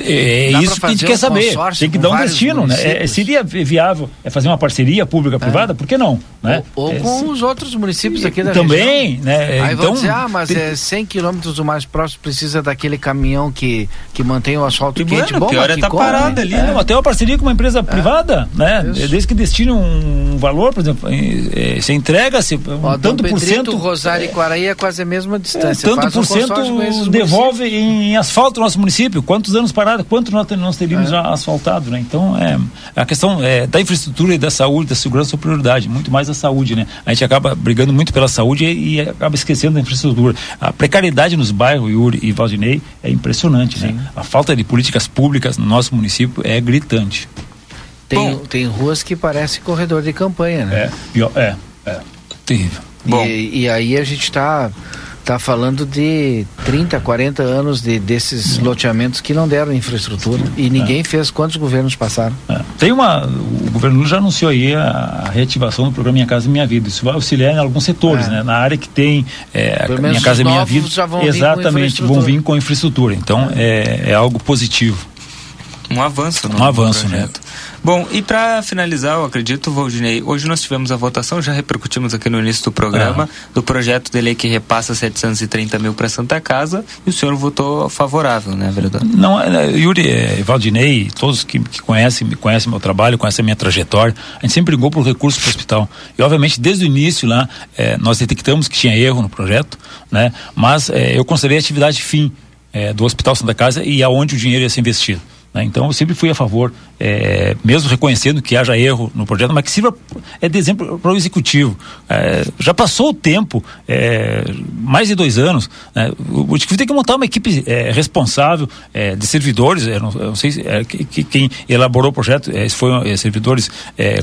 É, é, É, Dá isso que a gente quer um saber. Tem que dar um destino, né? É, municípios. seria viável é fazer uma parceria pública-privada? Por que não? Né? Ou É, com os outros municípios aqui da Também, região. né? Aí Então, vão dizer, ah, mas tem- é 100 quilômetros o mais próximo precisa daquele caminhão que, que mantém o asfalto quente. Bom, mas que come. É, não, até uma parceria com uma empresa privada, né? Desde que destine um valor, por exemplo, eh, você entrega se um Ó, tanto por cento, Rosário e Quaraí é quase a mesma é, distância. tanto por cento devolve em, asfalto o nosso município. Quantos anos parado, quanto nós, nós teríamos É. já asfaltado, né? Então, é, a questão é, da infraestrutura e da saúde, da segurança é prioridade, muito mais a saúde, né? A gente acaba brigando muito pela saúde e, e acaba esquecendo da infraestrutura. A precariedade nos bairros, Yuri e Valdinei, é impressionante, né? A falta de políticas públicas no nosso município é gritante. Tem, tem ruas que parecem corredor de campanha, né? É, pior, é, é. Terrível. E, e aí a gente está tá falando de 30, 40 anos de, desses loteamentos que não deram infraestrutura e ninguém fez quantos governos passaram. É. Tem uma. O governo já anunciou aí a, a reativação do programa Minha Casa Minha Vida. Isso vai auxiliar em alguns setores, É. né? Na área que tem é, Minha Casa os Minha Vida. já vão vir com exatamente, vão infraestrutura. vir com infraestrutura. Então é, é algo positivo. Um avanço, Um avanço, né? Bom, e para finalizar, eu acredito, Valdinei, hoje nós tivemos a votação, já repercutimos aqui no início do programa, do projeto de lei que repassa 730 mil para Santa Casa, e o senhor votou favorável, né, vereador? Não, é, Yuri, é, Valdinei, todos que, que conhecem, conhecem meu trabalho, conhecem a minha trajetória, a gente sempre brigou por recursos para o hospital. E obviamente desde o início lá, é, nós detectamos que tinha erro no projeto, né? Mas eu considerei a atividade fim do Hospital Santa Casa e aonde o dinheiro ia ser investido. Né? Então eu sempre fui a favor, é, mesmo reconhecendo que haja erro no projeto, mas que sirva é, de exemplo para o executivo. É, já passou o tempo, é, mais de dois anos, né? o, executivo tem que montar uma equipe responsável de servidores. Não, não sei se, que, que- quem elaborou o projeto se foram servidores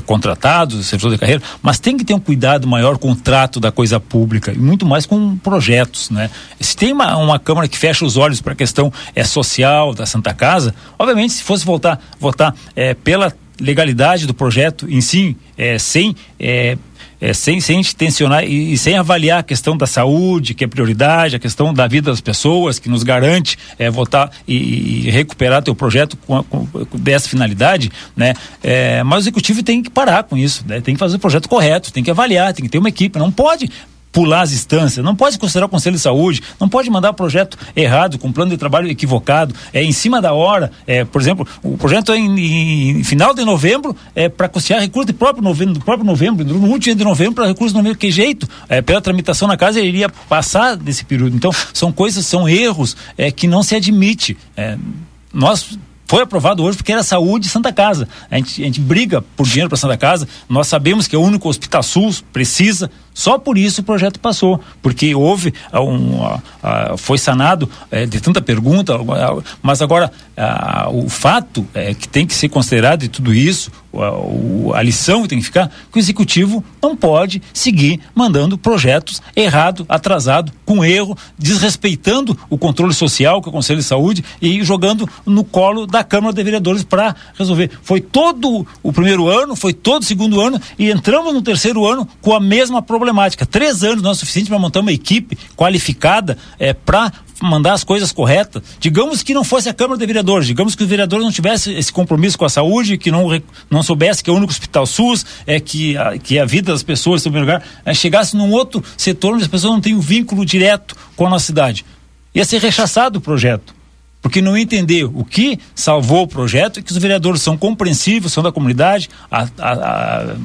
contratados, servidores de carreira, mas tem que ter um cuidado maior com o trato da coisa pública e muito mais com projetos, né? Se tem uma, uma Câmara que fecha os olhos para a questão é, social da Santa Casa, obviamente se fosse voltar, votar é, pela legalidade do projeto em si, é, sem é, é, sem, sem tensionar e, e sem avaliar a questão da saúde, que é prioridade, a questão da vida das pessoas, que nos garante é, votar e, e recuperar teu projeto com, a- com- dessa finalidade, né? É, mas o executivo tem que parar com isso, né? Tem que fazer o projeto correto, tem que avaliar, tem que ter uma equipe, não pode pular as instâncias, não pode considerar o Conselho de Saúde, não pode mandar projeto errado, com plano de trabalho equivocado, é em cima da hora, é, por exemplo, o projeto é em, em final de novembro é para custear recurso de próprio novembro, do próprio novembro, no último dia de novembro para recurso de novembro, que jeito? É, pela tramitação na casa ele iria passar desse período. Então, são coisas, são erros é, que não se admite. É, nós foi aprovado hoje porque era saúde Santa Casa. A gente, a gente briga por dinheiro para Santa Casa. Nós sabemos que é o único hospital SUS precisa. Só por isso o projeto passou, porque houve ah, um, ah, ah, foi sanado eh, de tanta pergunta, mas agora o fato é que tem que ser considerado de tudo isso, a lição que tem que ficar, que o executivo não pode seguir mandando projetos errado, atrasado, com erro, desrespeitando o controle social que é o Conselho de Saúde e jogando no colo da Câmara de Vereadores para resolver. Foi todo o primeiro ano, foi todo o segundo ano e entramos no terceiro ano com a mesma problemática. Três anos não é suficiente para montar uma equipe qualificada é, para mandar as coisas corretas. Digamos que não fosse a Câmara de Vereadores, digamos que os vereadores não tivessem esse compromisso com a saúde, que não, não soubesse que é o único hospital SUS, é que a, que a vida das pessoas, em primeiro lugar, é, chegasse num outro setor onde as pessoas não têm um vínculo direto com a nossa cidade. Ia ser rechaçado o projeto porque não entendeu o que salvou o projeto e que os vereadores são compreensivos, são da comunidade, a, a, a,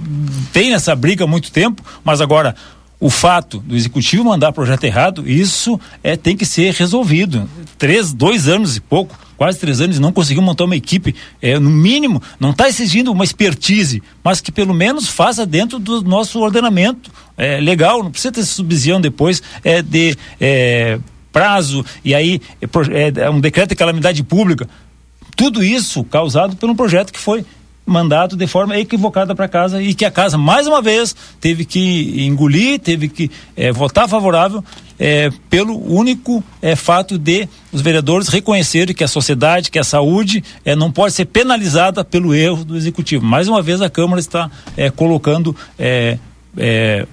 tem essa briga há muito tempo, mas agora o fato do executivo mandar projeto errado, isso é, tem que ser resolvido. Três, dois anos e pouco, quase três anos, e não conseguiu montar uma equipe, é, no mínimo, não está exigindo uma expertise, mas que pelo menos faça dentro do nosso ordenamento é, legal, não precisa ter subsidião depois é, de é, prazo, e aí é, é, é um decreto de calamidade pública. Tudo isso causado por um projeto que foi mandado de forma equivocada para casa e que a casa mais uma vez teve que engolir, teve que eh, votar favorável eh, pelo único eh, fato de os vereadores reconhecerem que a sociedade, que a saúde eh, não pode ser penalizada pelo erro do executivo. Mais uma vez a Câmara está colocando,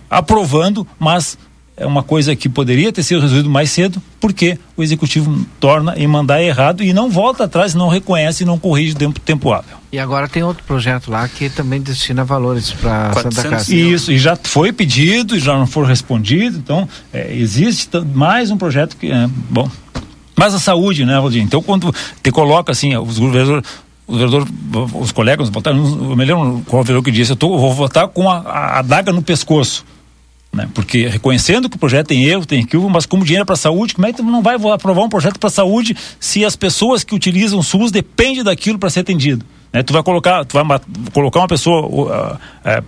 aprovando, mas é uma coisa que poderia ter sido resolvido mais cedo, porque o executivo torna em mandar errado e não volta atrás, não reconhece e não corrige tempo, tempo hábil. E agora tem outro projeto lá que também destina valores para Santa Casa. Isso, e já foi pedido, já não foi respondido, então é, existe mais um projeto que é bom. Mas a saúde, né, Valdir? Então, quando te coloca assim, os governadores, os vereadores, os colegas votaram, eu me lembro qual vereador que disse, eu, tô, eu vou votar com a, a adaga no pescoço. Né? Porque reconhecendo que o projeto tem erro, tem equívoco, mas como dinheiro para a saúde, como é que não vai aprovar um projeto para a saúde se as pessoas que utilizam o SUS dependem daquilo para ser atendido? Né? Tu vai colocar, tu vai colocar uma pessoa uh, uh,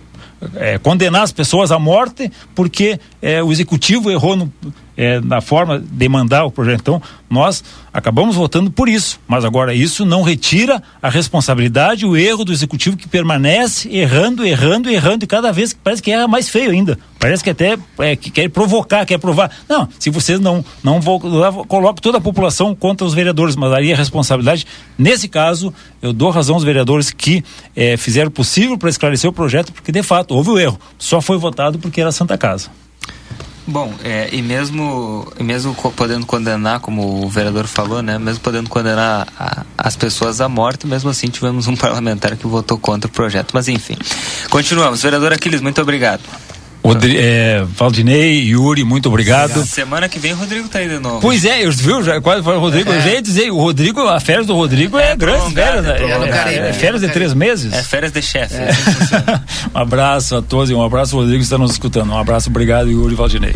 é, condenar as pessoas à morte porque é, o executivo errou no, é, na forma de mandar o projeto. Então, nós acabamos votando por isso, mas agora isso não retira a responsabilidade, o erro do executivo que permanece errando, errando, errando e cada vez parece que erra mais feio ainda. Parece que até é, que quer provocar, quer provar. Não, se vocês não não coloco toda a população contra os vereadores, mas aí a responsabilidade. Nesse caso, eu dou razão aos vereadores que é, fizeram possível para esclarecer o projeto, porque de fato houve o erro. Só foi votado porque era Santa Casa. Bom, é, e mesmo mesmo podendo condenar, como o vereador falou, né, mesmo podendo condenar a, as pessoas à morte, mesmo assim tivemos um parlamentar que votou contra o projeto. Mas enfim, continuamos. Vereador Aquiles, muito obrigado. Rodri é, Valdinei, Yuri, muito obrigado. obrigado. Semana que vem o Rodrigo tá aí de novo. Pois é, eu viu, já, quase foi o Rodrigo. É. Eu já ia dizer, o Rodrigo, a férias do Rodrigo é, é grande, férias, né? é, é, é, férias de três meses. É férias de chefe. É. um abraço a todos e um abraço Rodrigo que está nos escutando. Um abraço, obrigado, Yuri Valdinei.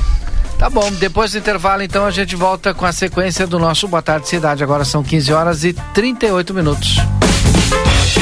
Tá bom, depois do intervalo, então, a gente volta com a sequência do nosso Boa Tarde Cidade. Agora são 15 horas e 38 minutos.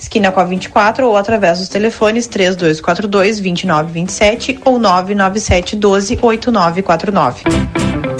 esquina com a 24 ou através dos telefones 3242 2927 ou 997 12 8949.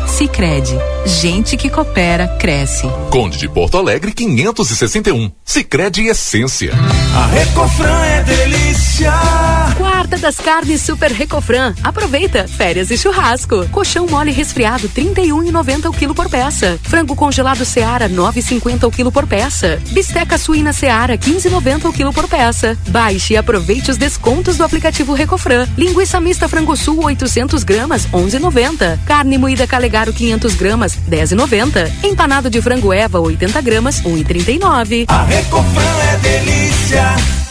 Sicredi, gente que coopera cresce. Conde de Porto Alegre 561. Sicredi Essência. A Recofran é delícia. Quarta das carnes Super Recofran. Aproveita, férias e churrasco. Colchão mole resfriado 31,90 o quilo por peça. Frango congelado Seara 9,50 o quilo por peça. Bisteca suína Seara 15,90 o quilo por peça. Baixe e aproveite os descontos do aplicativo Recofran. Linguiça mista frango sul 800 gramas 11,90. Carne moída Calegaro 500 gramas 10,90. Empanado de frango Eva 80 gramas 1,39. A Recofran é delícia.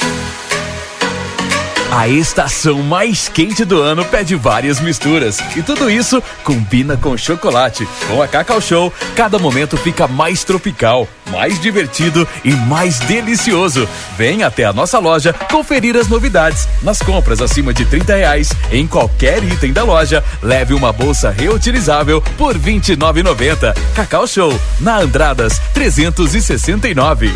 A estação mais quente do ano pede várias misturas. E tudo isso combina com chocolate. Com a Cacau Show, cada momento fica mais tropical, mais divertido e mais delicioso. Vem até a nossa loja conferir as novidades. Nas compras acima de 30 reais, em qualquer item da loja, leve uma bolsa reutilizável por R$ 29,90. Cacau Show, na Andradas 369.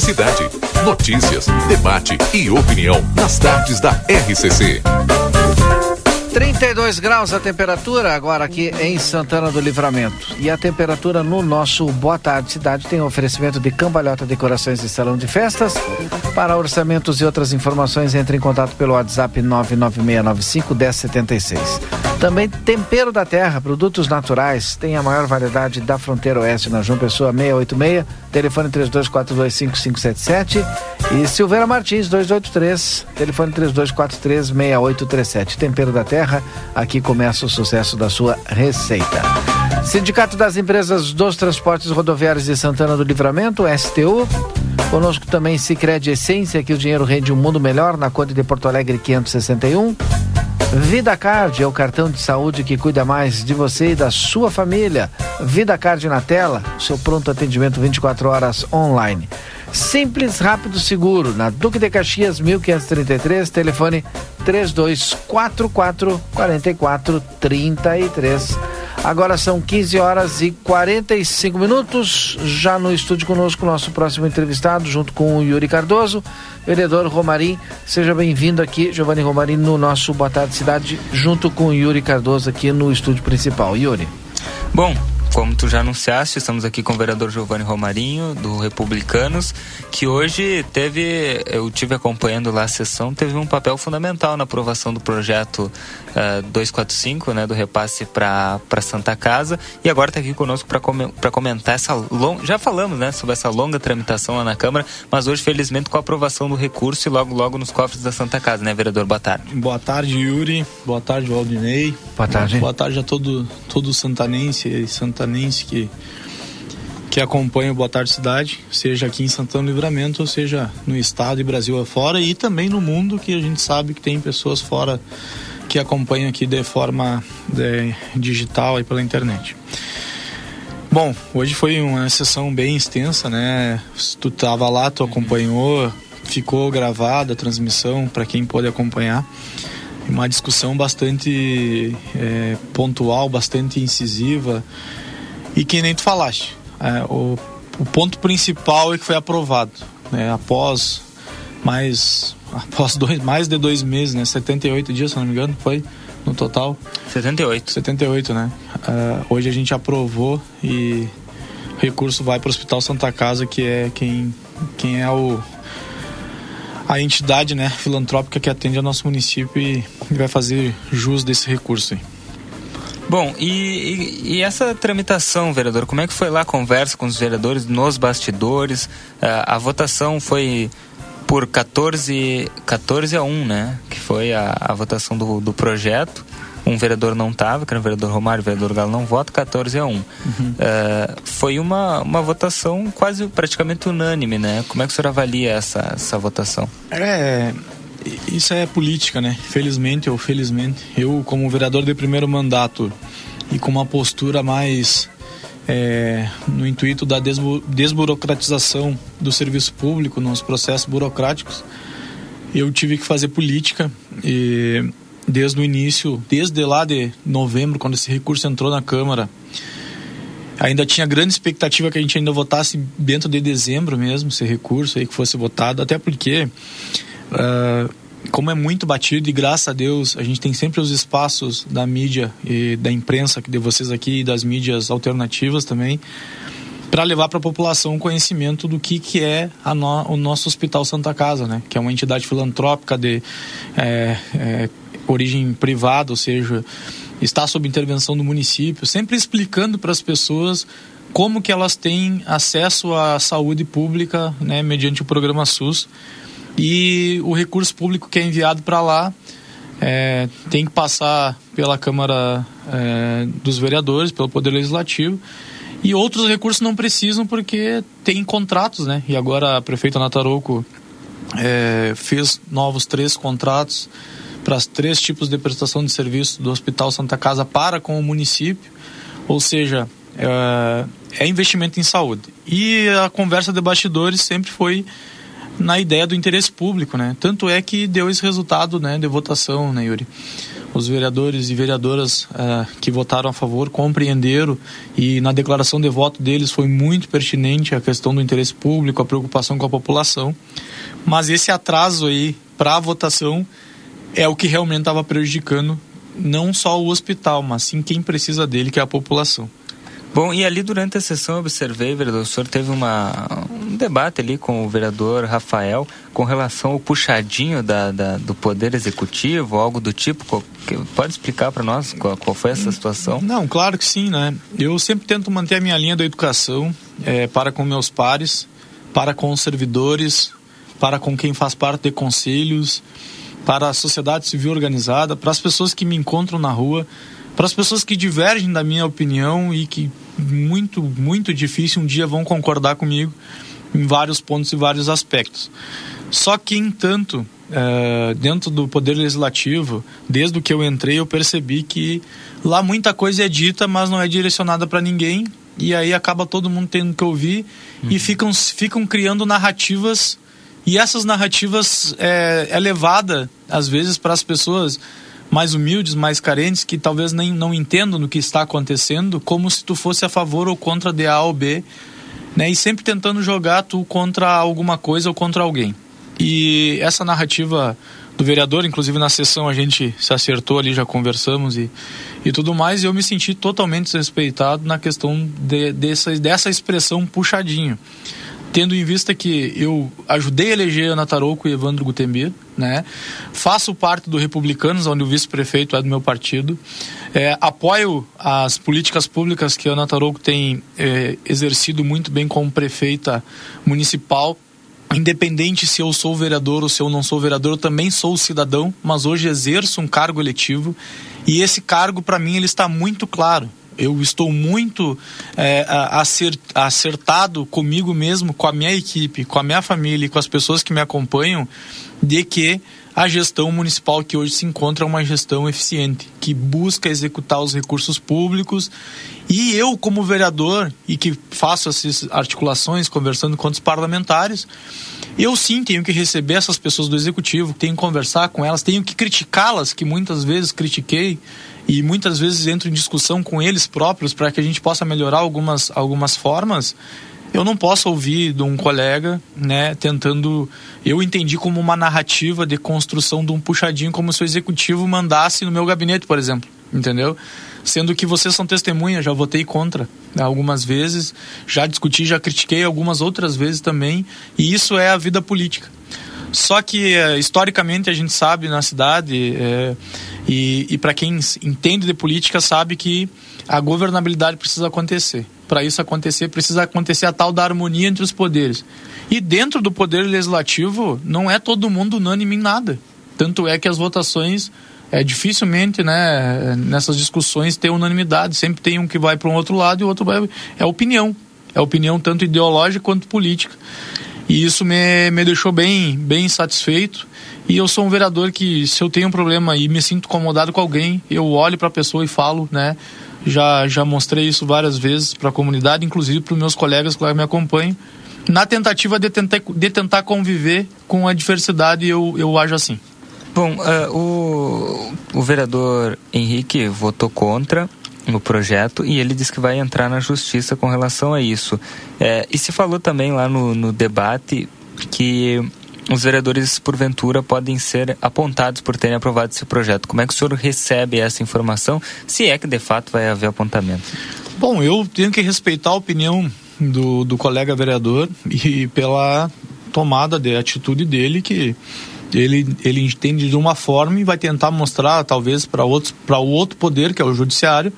Cidade. Notícias, debate e opinião nas tardes da RCC. 32 graus a temperatura agora aqui em Santana do Livramento. E a temperatura no nosso Boa Tarde Cidade tem oferecimento de cambalhota decorações e salão de festas. Para orçamentos e outras informações, entre em contato pelo WhatsApp 99695 1076. Também Tempero da Terra, produtos naturais, tem a maior variedade da fronteira oeste na João Pessoa 686, telefone 32425577 e Silveira Martins 283, telefone 32436837. Tempero da Terra, aqui começa o sucesso da sua receita. Sindicato das Empresas dos Transportes Rodoviários de Santana do Livramento, STU. Conosco também Sicredi Essência, que o dinheiro rende um mundo melhor, na Conde de Porto Alegre 561. Vida Card é o cartão de saúde que cuida mais de você e da sua família. Vida Card na tela, seu pronto atendimento 24 horas online. Simples, rápido, seguro, na Duque de Caxias 1533, telefone 3244 4433. Agora são 15 horas e 45 minutos. Já no estúdio conosco, nosso próximo entrevistado, junto com o Yuri Cardoso, vereador Romarim. Seja bem-vindo aqui, Giovanni Romarim, no nosso Boa Tarde Cidade, junto com o Yuri Cardoso aqui no estúdio principal. Yuri. Bom, como tu já anunciaste, estamos aqui com o vereador Giovanni Romarinho, do Republicanos, que hoje teve, eu tive acompanhando lá a sessão, teve um papel fundamental na aprovação do projeto uh, 245, né, do repasse para Santa Casa, e agora está aqui conosco para com, comentar essa longa, já falamos, né, sobre essa longa tramitação lá na Câmara, mas hoje, felizmente, com a aprovação do recurso e logo, logo nos cofres da Santa Casa, né, vereador? Boa tarde. Boa tarde, Yuri. Boa tarde, Waldinei. Boa tarde. Boa tarde a todo, todo santanense e santanense que, que acompanha o Boa Tarde Cidade, seja aqui em Santana do Livramento, ou seja no estado e Brasil afora, e também no mundo, que a gente sabe que tem pessoas fora que acompanham aqui de forma de, digital e pela internet. Bom, hoje foi uma sessão bem extensa, né? Se tu estava lá, tu acompanhou, ficou gravada a transmissão para quem pode acompanhar uma discussão bastante é, pontual, bastante incisiva e que nem tu falaste. É, o, o, ponto principal é que foi aprovado. Né? Após mais após dois, mais de dois meses, né? 78 dias, se não me engano, foi no total. 78. 78, né? Uh, hoje a gente aprovou e o recurso vai para o Hospital Santa Casa, que é quem, quem é o a entidade né, filantrópica que atende ao nosso município e vai fazer jus desse recurso aí. Bom, e, e, e, essa tramitação, vereador, como é que foi lá a conversa com os vereadores nos bastidores? Uh, a votação foi por 14, 14 a 1, né? Que foi a, a votação do, do projeto. Um vereador não estava, que era o vereador Romário, o vereador Galo não vota, 14 a 1. Uhum. Uh, foi uma, uma votação quase praticamente unânime, né? Como é que o senhor avalia essa, essa votação? É, isso é política, né? Felizmente ou felizmente. Eu, como vereador de primeiro mandato e com uma postura mais é, no intuito da desbu desburocratização do serviço público, nos processos burocráticos, eu tive que fazer política e desde o início, desde lá de novembro, quando esse recurso entrou na Câmara, ainda tinha grande expectativa que a gente ainda votasse dentro de dezembro mesmo, esse recurso aí que fosse votado, até porque Uh, como é muito batido e graças a Deus a gente tem sempre os espaços da mídia e da imprensa de vocês aqui e das mídias alternativas também para levar para a população o conhecimento do que, que é no, o nosso Hospital Santa Casa, né? que é uma entidade filantrópica de é, é, origem privada, ou seja, está sob intervenção do município, sempre explicando para as pessoas como que elas têm acesso à saúde pública né, mediante o programa SUS e o recurso público que é enviado para lá é, tem que passar pela Câmara é, dos Vereadores, pelo Poder Legislativo. E outros recursos não precisam porque tem contratos, né? E agora a prefeita Nataroco é, fez novos três contratos para os três tipos de prestação de serviço do Hospital Santa Casa para com o município. Ou seja, é, é investimento em saúde. E a conversa de bastidores sempre foi na ideia do interesse público, né? Tanto é que deu esse resultado, né, de votação, né, Yuri? Os vereadores e vereadoras uh, que votaram a favor compreenderam e na declaração de voto deles foi muito pertinente a questão do interesse público, a preocupação com a população. Mas esse atraso aí para a votação é o que realmente estava prejudicando não só o hospital, mas sim quem precisa dele, que é a população. Bom, e ali durante a sessão eu observei, vereador, o senhor teve uma, um debate ali com o vereador Rafael com relação ao puxadinho da, da do Poder Executivo, algo do tipo. Pode explicar para nós qual, qual, foi essa situação? Não, claro que sim, né? Eu sempre tento manter a minha linha da educação é, para com meus pares, para com os servidores, para com quem faz parte de conselhos, para a sociedade civil organizada, para as pessoas que me encontram na rua para as pessoas que divergem da minha opinião e que muito, muito difícil um dia vão concordar comigo em vários pontos e vários aspectos. Só que, entanto, é, dentro do Poder Legislativo, desde que eu entrei, eu percebi que lá muita coisa é dita, mas não é direcionada para ninguém, e aí acaba todo mundo tendo que ouvir uhum. e ficam, ficam criando narrativas, e essas narrativas é, é levada, às vezes, para as pessoas mais humildes, mais carentes, que talvez nem não entendam do que está acontecendo, como se tu fosse a favor ou contra de A ou B, né? E sempre tentando jogar tu contra alguma coisa ou contra alguém. E essa narrativa do vereador, inclusive na sessão a gente se acertou ali, já conversamos e, e tudo mais, e eu me senti totalmente desrespeitado na questão de, dessa, dessa expressão puxadinho tendo em vista que eu ajudei a eleger Ana Tarouco e Evandro Gutembi, né? Faço parte do Republicanos, onde o vice-prefeito é do meu partido. É, apoio as políticas públicas que a Ana Tarouco tem é, exercido muito bem como prefeita municipal. Independente se eu sou vereador ou se eu não sou vereador, eu também sou cidadão, mas hoje exerço um cargo eletivo e esse cargo, para mim, ele está muito claro eu estou muito é, acertado comigo mesmo, com a minha equipe, com a minha família e com as pessoas que me acompanham, de que a gestão municipal que hoje se encontra é uma gestão eficiente, que busca executar os recursos públicos. E eu, como vereador, e que faço essas articulações, conversando com os parlamentares, eu sim tenho que receber essas pessoas do executivo, tenho que conversar com elas, tenho que criticá-las, que muitas vezes critiquei, e muitas vezes entro em discussão com eles próprios para que a gente possa melhorar algumas, algumas formas eu não posso ouvir de um colega, né, tentando. Eu entendi como uma narrativa de construção de um puxadinho, como se o executivo mandasse no meu gabinete, por exemplo. Entendeu? Sendo que vocês são testemunhas, já votei contra né, algumas vezes, já discuti, já critiquei algumas outras vezes também, e isso é a vida política. Só que, é, historicamente, a gente sabe na cidade, é, e, e para quem entende de política, sabe que a governabilidade precisa acontecer. Para isso acontecer, precisa acontecer a tal da harmonia entre os poderes. E dentro do poder legislativo, não é todo mundo unânime em nada. Tanto é que as votações é dificilmente, né, nessas discussões ter unanimidade. Sempre tem um que vai para um outro lado e o outro vai. É opinião. É opinião tanto ideológica quanto política. E isso me, me deixou bem, bem satisfeito. E eu sou um vereador que, se eu tenho um problema e me sinto incomodado com alguém, eu olho para a pessoa e falo, né? Já, já mostrei isso várias vezes para a comunidade, inclusive para os meus colegas que lá me acompanham. Na tentativa de tentar, de tentar conviver com a diversidade, eu, eu ajo assim. Bom, uh, o, o vereador Henrique votou contra no projeto e ele disse que vai entrar na justiça com relação a isso. É, e se falou também lá no, no debate que os vereadores, porventura, podem ser apontados por terem aprovado esse projeto. Como é que o senhor recebe essa informação, se é que de fato vai haver apontamento? Bom, eu tenho que respeitar a opinião do, do colega vereador e pela tomada de atitude dele que ele, ele entende de uma forma e vai tentar mostrar, talvez, para o outro poder, que é o judiciário,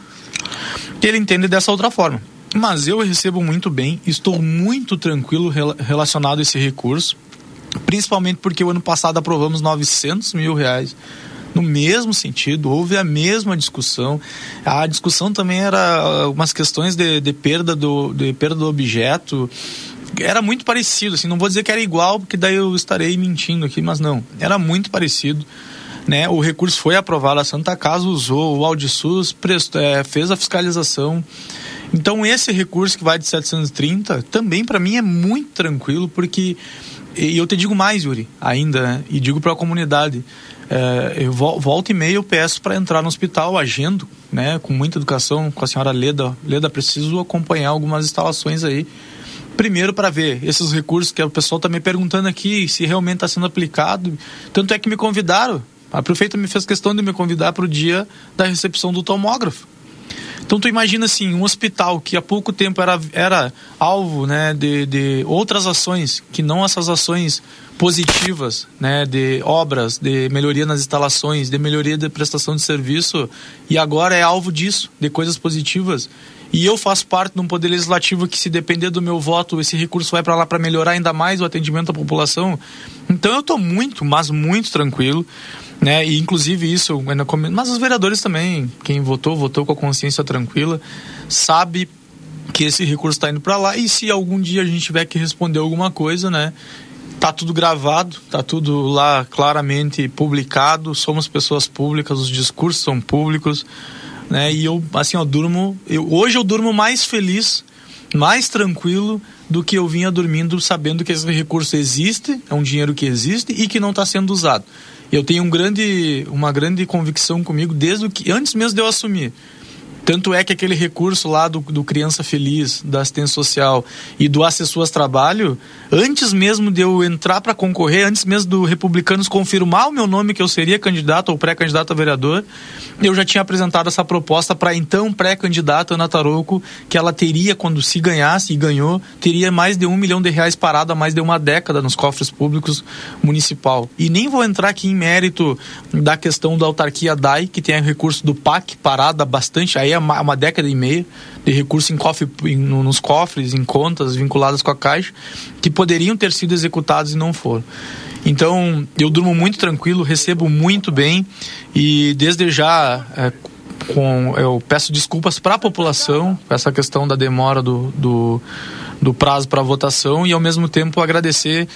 que ele entende dessa outra forma. Mas eu recebo muito bem, estou muito tranquilo relacionado a esse recurso, principalmente porque o ano passado aprovamos 900 mil reais no mesmo sentido, houve a mesma discussão. A discussão também era umas questões de, de perda, do, de perda do objeto. Era muito parecido, assim, não vou dizer que era igual, porque daí eu estarei mentindo aqui, mas não, era muito parecido. Né, o recurso foi aprovado, a Santa Casa usou, o Audisus é, fez a fiscalização. Então esse recurso que vai de 730 também para mim é muito tranquilo, porque e eu te digo mais, Yuri, ainda, né, e digo para a comunidade, é, eu volto e meio eu peço para entrar no hospital, agendo, né, com muita educação, com a senhora Leda. Leda, preciso acompanhar algumas instalações aí. Primeiro para ver esses recursos que o pessoal está me perguntando aqui, se realmente está sendo aplicado. Tanto é que me convidaram, a prefeita me fez questão de me convidar para o dia da recepção do tomógrafo. Então tu imagina assim, um hospital que há pouco tempo era, era alvo né, de, de outras ações, que não essas ações positivas, né, de obras, de melhoria nas instalações, de melhoria da prestação de serviço, e agora é alvo disso, de coisas positivas. E eu faço parte de um poder legislativo que, se depender do meu voto, esse recurso vai para lá para melhorar ainda mais o atendimento à população. Então eu estou muito, mas muito tranquilo né? E inclusive isso, mas os vereadores também, quem votou, votou com a consciência tranquila, sabe que esse recurso está indo para lá e se algum dia a gente tiver que responder alguma coisa, né? Tá tudo gravado, tá tudo lá claramente publicado, somos pessoas públicas, os discursos são públicos, né? E eu assim, eu durmo, eu, hoje eu durmo mais feliz, mais tranquilo do que eu vinha dormindo sabendo que esse recurso existe, é um dinheiro que existe e que não está sendo usado. Eu tenho um grande, uma grande convicção comigo desde que antes mesmo de eu assumir. Tanto é que aquele recurso lá do, do Criança Feliz, da assistência social e do Acessuas Trabalho, antes mesmo de eu entrar para concorrer, antes mesmo do Republicanos confirmar o meu nome que eu seria candidato ou pré-candidato a vereador, eu já tinha apresentado essa proposta para então pré-candidata Ana Tarouco, que ela teria, quando se ganhasse e ganhou, teria mais de um milhão de reais parado há mais de uma década nos cofres públicos municipal. E nem vou entrar aqui em mérito da questão da autarquia DAI, que tem recurso do PAC parado há bastante, aí é uma, década e meia de recurso em cofre, em, nos cofres, em contas vinculadas com a Caixa, que poderiam ter sido executados e não foram. Então, eu durmo muito tranquilo, recebo muito bem e desde já é, com, eu peço desculpas para a população essa questão da demora do, do, do prazo para votação e ao mesmo tempo agradecer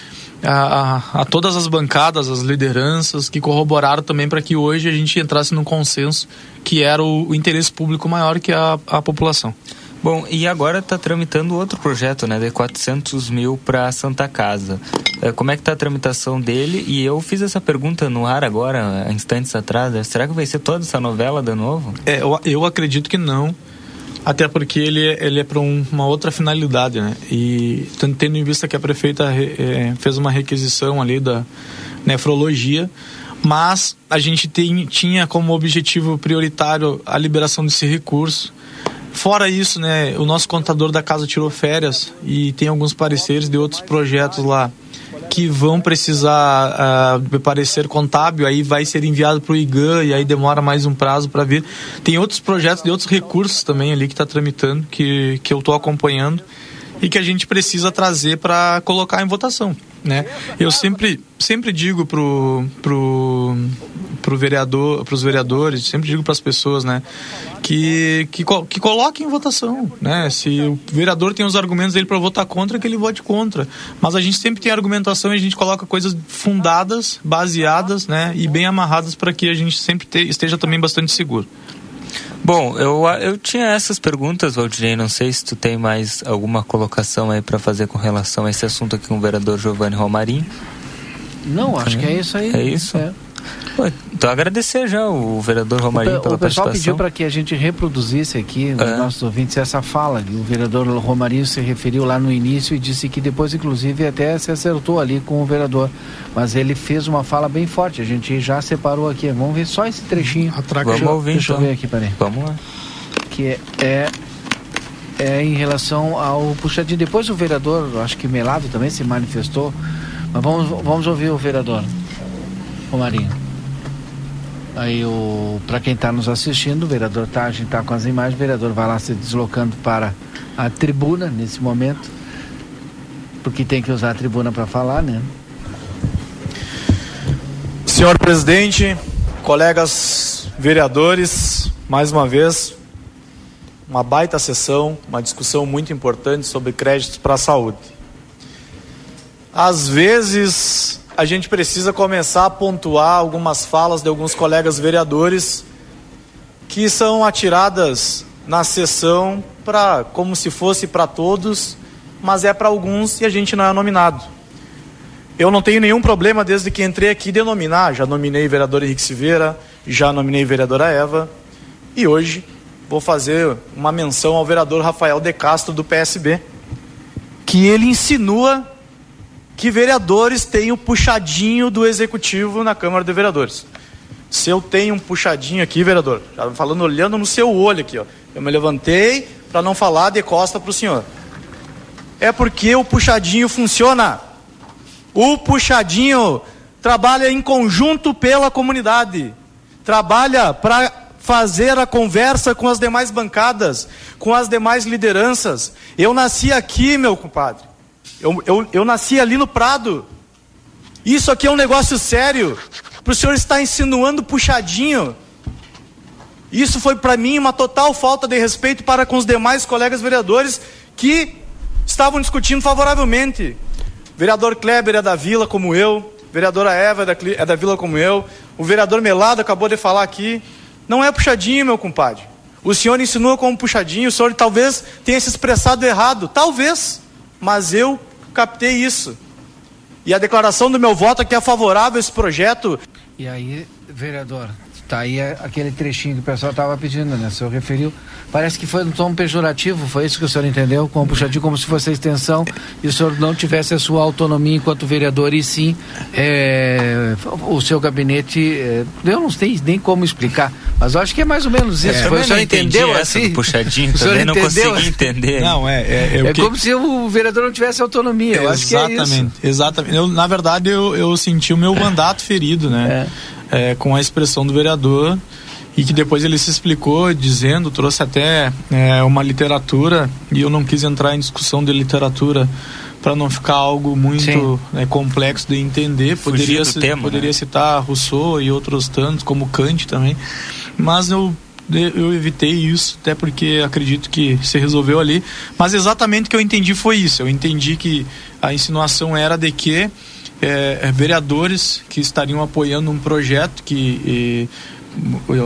a, a, a, todas as bancadas, as lideranças que corroboraram também para que hoje a gente entrasse num consenso que era o, o interesse público maior que a, a população. Bom, e agora está tramitando outro projeto, né, de 400 mil para Santa Casa. É, como é que está a tramitação dele? E eu fiz essa pergunta no ar agora, instantes atrás. Será que vai ser toda essa novela de novo? É, eu, eu acredito que não até porque ele, ele é para um, uma outra finalidade, né? E tendo em vista que a prefeita é, fez uma requisição ali da nefrologia, mas a gente tem, tinha como objetivo prioritário a liberação desse recurso. Fora isso, né, o nosso contador da casa tirou férias e tem alguns pareceres de outros projetos lá que vão precisar uh, parecer contábil, aí vai ser enviado para o IGAN e aí demora mais um prazo para vir. Tem outros projetos de outros recursos também ali que está tramitando, que, que eu estou acompanhando e que a gente precisa trazer para colocar em votação, né? Eu sempre sempre digo pro pro pro vereador, para os vereadores, sempre digo para as pessoas, né, que, que que coloquem em votação, né? Se o vereador tem os argumentos dele para votar contra, que ele vote contra. Mas a gente sempre tem argumentação e a gente coloca coisas fundadas, baseadas, né, e bem amarradas para que a gente sempre te, esteja também bastante seguro. Bom, eu, eu tinha essas perguntas, Valdirei. Não sei se tu tem mais alguma colocação aí para fazer com relação a esse assunto aqui com o vereador Giovanni Romarim. Não, acho que é isso aí. É isso? É. Então agradecer já o vereador Romarinho pela participação. O pessoal pediu para que a gente reproduzisse aqui nos é. nossos ouvintes essa fala. O vereador Romarinho se referiu lá no início e disse que depois, inclusive, até se acertou ali com o vereador. Mas ele fez uma fala bem forte. A gente já separou aqui. Vamos ver só esse trechinho. Vamos deixa, ouvir, deixa então. eu ver aqui, peraí. Vamos lá. Que é, é, é em relação ao puxadinho. Depois o vereador, acho que Melado também se manifestou. Mas vamos, vamos ouvir o vereador Romarinho. Aí o para quem está nos assistindo, o vereador tá, gente está com as imagens, o vereador vai lá se deslocando para a tribuna nesse momento, porque tem que usar a tribuna para falar, né? Senhor presidente, colegas vereadores, mais uma vez, uma baita sessão, uma discussão muito importante sobre créditos para a saúde. Às vezes a gente precisa começar a pontuar algumas falas de alguns colegas vereadores que são atiradas na sessão para como se fosse para todos, mas é para alguns e a gente não é nominado. Eu não tenho nenhum problema desde que entrei aqui denominar, já nominei vereador Henrique Silveira, já nominei vereadora Eva e hoje vou fazer uma menção ao vereador Rafael De Castro do PSB, que ele insinua que vereadores têm o puxadinho do executivo na Câmara de Vereadores. Se eu tenho um puxadinho aqui, vereador, já falando, olhando no seu olho aqui, ó, eu me levantei para não falar de costa para o senhor. É porque o puxadinho funciona. O puxadinho trabalha em conjunto pela comunidade, trabalha para fazer a conversa com as demais bancadas, com as demais lideranças. Eu nasci aqui, meu compadre. Eu, eu, eu nasci ali no Prado. Isso aqui é um negócio sério. Para o senhor estar insinuando puxadinho. Isso foi para mim uma total falta de respeito para com os demais colegas vereadores que estavam discutindo favoravelmente. Vereador Kleber é da Vila, como eu. Vereadora Eva é da, é da Vila, como eu. O vereador Melado acabou de falar aqui. Não é puxadinho, meu compadre. O senhor insinua como puxadinho. O senhor talvez tenha se expressado errado. Talvez. Mas eu captei isso. E a declaração do meu voto é que é favorável a esse projeto. E aí, vereador, tá aí aquele trechinho que o pessoal estava pedindo, né? O senhor referiu. Parece que foi um tom pejorativo, foi isso que o senhor entendeu? Com o puxadinho como se fosse a extensão e o senhor não tivesse a sua autonomia enquanto vereador e sim é, o seu gabinete. É, eu não sei nem como explicar, mas eu acho que é mais ou menos isso. É, foi, o senhor entendeu assim? puxadinho o também não consegui assim? entender. Não, é. É, é, é que... como se o vereador não tivesse autonomia. Eu acho que é isso. Exatamente. Eu, na verdade, eu, eu senti o meu mandato ferido, né? É é, com a expressão do vereador e que depois ele se explicou dizendo, trouxe até é, uma literatura e eu não quis entrar em discussão de literatura para não ficar algo muito né, complexo de entender. Poderia, tema, poderia né? citar Rousseau e outros tantos, como Kant também, mas eu eu evitei isso, até porque acredito que se resolveu ali. Mas exatamente o que eu entendi foi isso. Eu entendi que a insinuação era de que é, é, vereadores que estariam apoiando um projeto que e,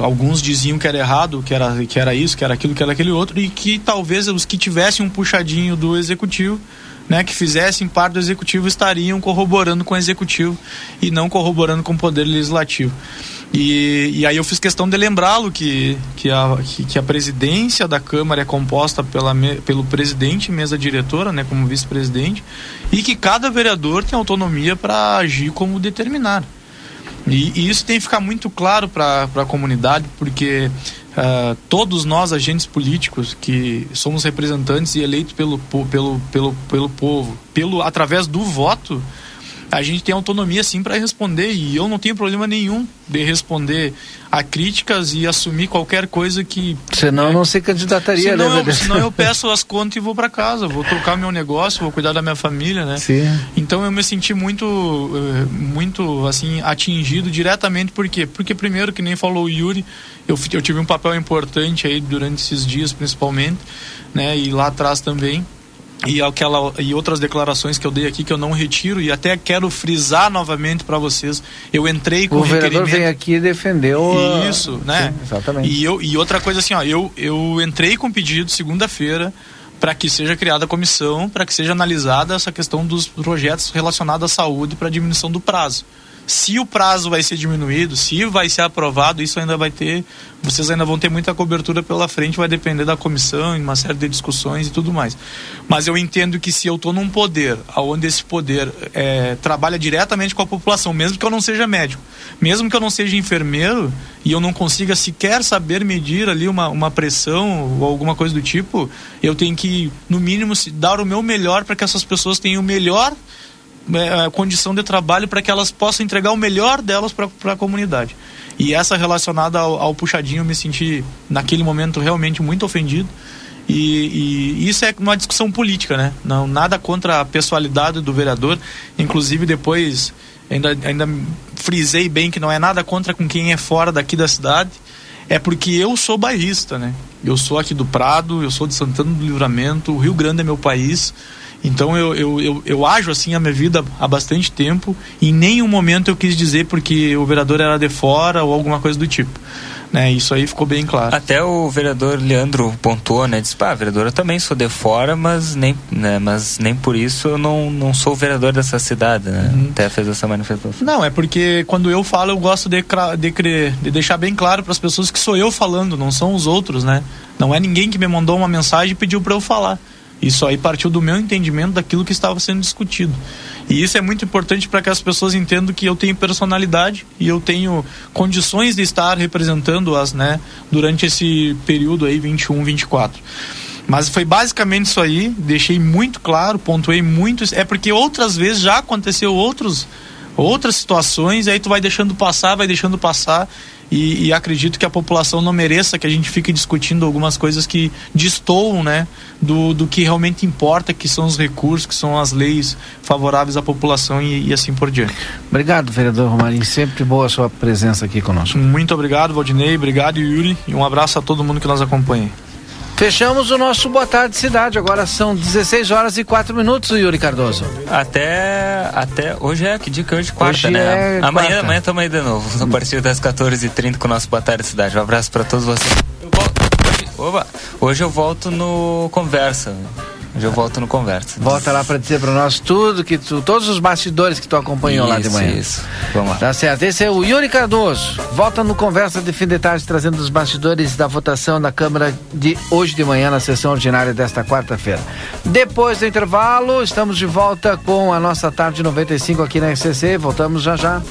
alguns diziam que era errado, que era, que era isso, que era aquilo, que era aquele outro, e que talvez os que tivessem um puxadinho do executivo né, que fizessem parte do executivo estariam corroborando com o executivo e não corroborando com o poder legislativo. E, e aí eu fiz questão de lembrá-lo que, que, a, que, que, a presidência da Câmara é composta pela, pelo presidente mesa diretora, né, como vice-presidente, e que cada vereador tem autonomia para agir como determinar. E, e, isso tem que ficar muito claro para a comunidade, porque uh, todos nós, agentes políticos, que somos representantes e eleitos pelo, pelo, pelo, pelo povo, pelo, através do voto, a gente tem autonomia sim para responder e eu não tenho problema nenhum de responder a críticas e assumir qualquer coisa que senão né, não se candidataria senão, né, eu, senão eu peço as contas e vou para casa vou tocar meu negócio vou cuidar da minha família né? Sim. então eu me senti muito eh, muito assim atingido diretamente. Por quê? Porque primeiro que nem falou o Yuri eu, eu tive um papel importante aí durante esses dias principalmente né e lá atrás também e aquela e outras declarações que eu dei aqui que eu não retiro e até quero frisar novamente para vocês. Eu entrei com o vereador vem aqui e defendeu isso né? Sim, exatamente. E eu e outra coisa assim ó eu eu entrei com pedido segunda-feira para que seja criada a comissão para que seja analisada essa questão dos projetos relacionados à saúde para diminuição do prazo se o prazo vai ser diminuído, se vai ser aprovado, isso ainda vai ter, vocês ainda vão ter muita cobertura pela frente, vai depender da comissão, uma série de discussões e tudo mais. Mas eu entendo que se eu estou num poder, onde esse poder é, trabalha diretamente com a população, mesmo que eu não seja médico, mesmo que eu não seja enfermeiro e eu não consiga sequer saber medir ali uma, uma pressão ou alguma coisa do tipo, eu tenho que, no mínimo, dar o meu melhor para que essas pessoas tenham o melhor é, condição de trabalho para que elas possam entregar o melhor delas para a comunidade. E essa relacionada ao, ao, puxadinho, eu me senti naquele momento realmente muito ofendido. E, e, isso é uma discussão política, né? Não, nada contra a pessoalidade do vereador. Inclusive, depois ainda, ainda frisei bem que não é nada contra com quem é fora daqui da cidade. É porque eu sou bairrista, né? Eu sou aqui do Prado, eu sou de Santana do Livramento, o Rio Grande é meu país. Então eu, eu, eu, eu ajo assim a minha vida há bastante tempo e em nenhum momento eu quis dizer porque o vereador era de fora ou alguma coisa do tipo. Né, isso aí ficou bem claro. Até o vereador Leandro pontuou, né? Disse, pá, vereador, eu também sou de fora, mas nem, né, mas nem por isso eu não, não sou vereador dessa cidade, né? Uhum. Até fez essa manifestação. Não, é porque quando eu falo, eu gosto de, de, de deixar bem claro para as pessoas que sou eu falando, não são os outros, né? Não é ninguém que me mandou uma mensagem e pediu para eu falar. Isso aí partiu do meu entendimento daquilo que estava sendo discutido. E isso é muito importante para que as pessoas entendam que eu tenho personalidade e eu tenho condições de estar representando-as, né, durante esse período aí 21, 24. Mas foi basicamente isso aí, deixei muito claro, pontuei muito, é porque outras vezes já aconteceu outros outras situações, aí tu vai deixando passar, vai deixando passar e, e, acredito que a população não mereça que a gente fique discutindo algumas coisas que destoam né, do, do que realmente importa, que são os recursos, que são as leis favoráveis à população e, e assim por diante. Obrigado, vereador Romarinho. Sempre boa a sua presença aqui conosco. Muito obrigado, Valdinei. Obrigado, Yuri. E um abraço a todo mundo que nos acompanha. Fechamos o nosso Boa Tarde Cidade. Agora são 16 horas e 4 minutos, Yuri Cardoso. Até. até hoje é que dia que hoje? Quarta, hoje né? É amanhã, quarta. amanhã estamos aí de novo. A partir das 14h30 com o nosso Boa Tarde Cidade. Um abraço para todos vocês. Eu volto, hoje, oba, hoje eu volto no Conversa. Hoje eu volto no Conversa. Volta lá para dizer para nós tudo, que tu, todos os bastidores que tu acompanhou isso, lá de manhã. Isso, vamos lá. Tá certo. Esse é o Yuri Cardoso. Volta no Conversa de fim de tarde, trazendo os bastidores da votação na Câmara de hoje de manhã, na sessão ordinária desta quarta-feira. Depois do intervalo, estamos de volta com a nossa tarde 95 aqui na RCC. Voltamos já já.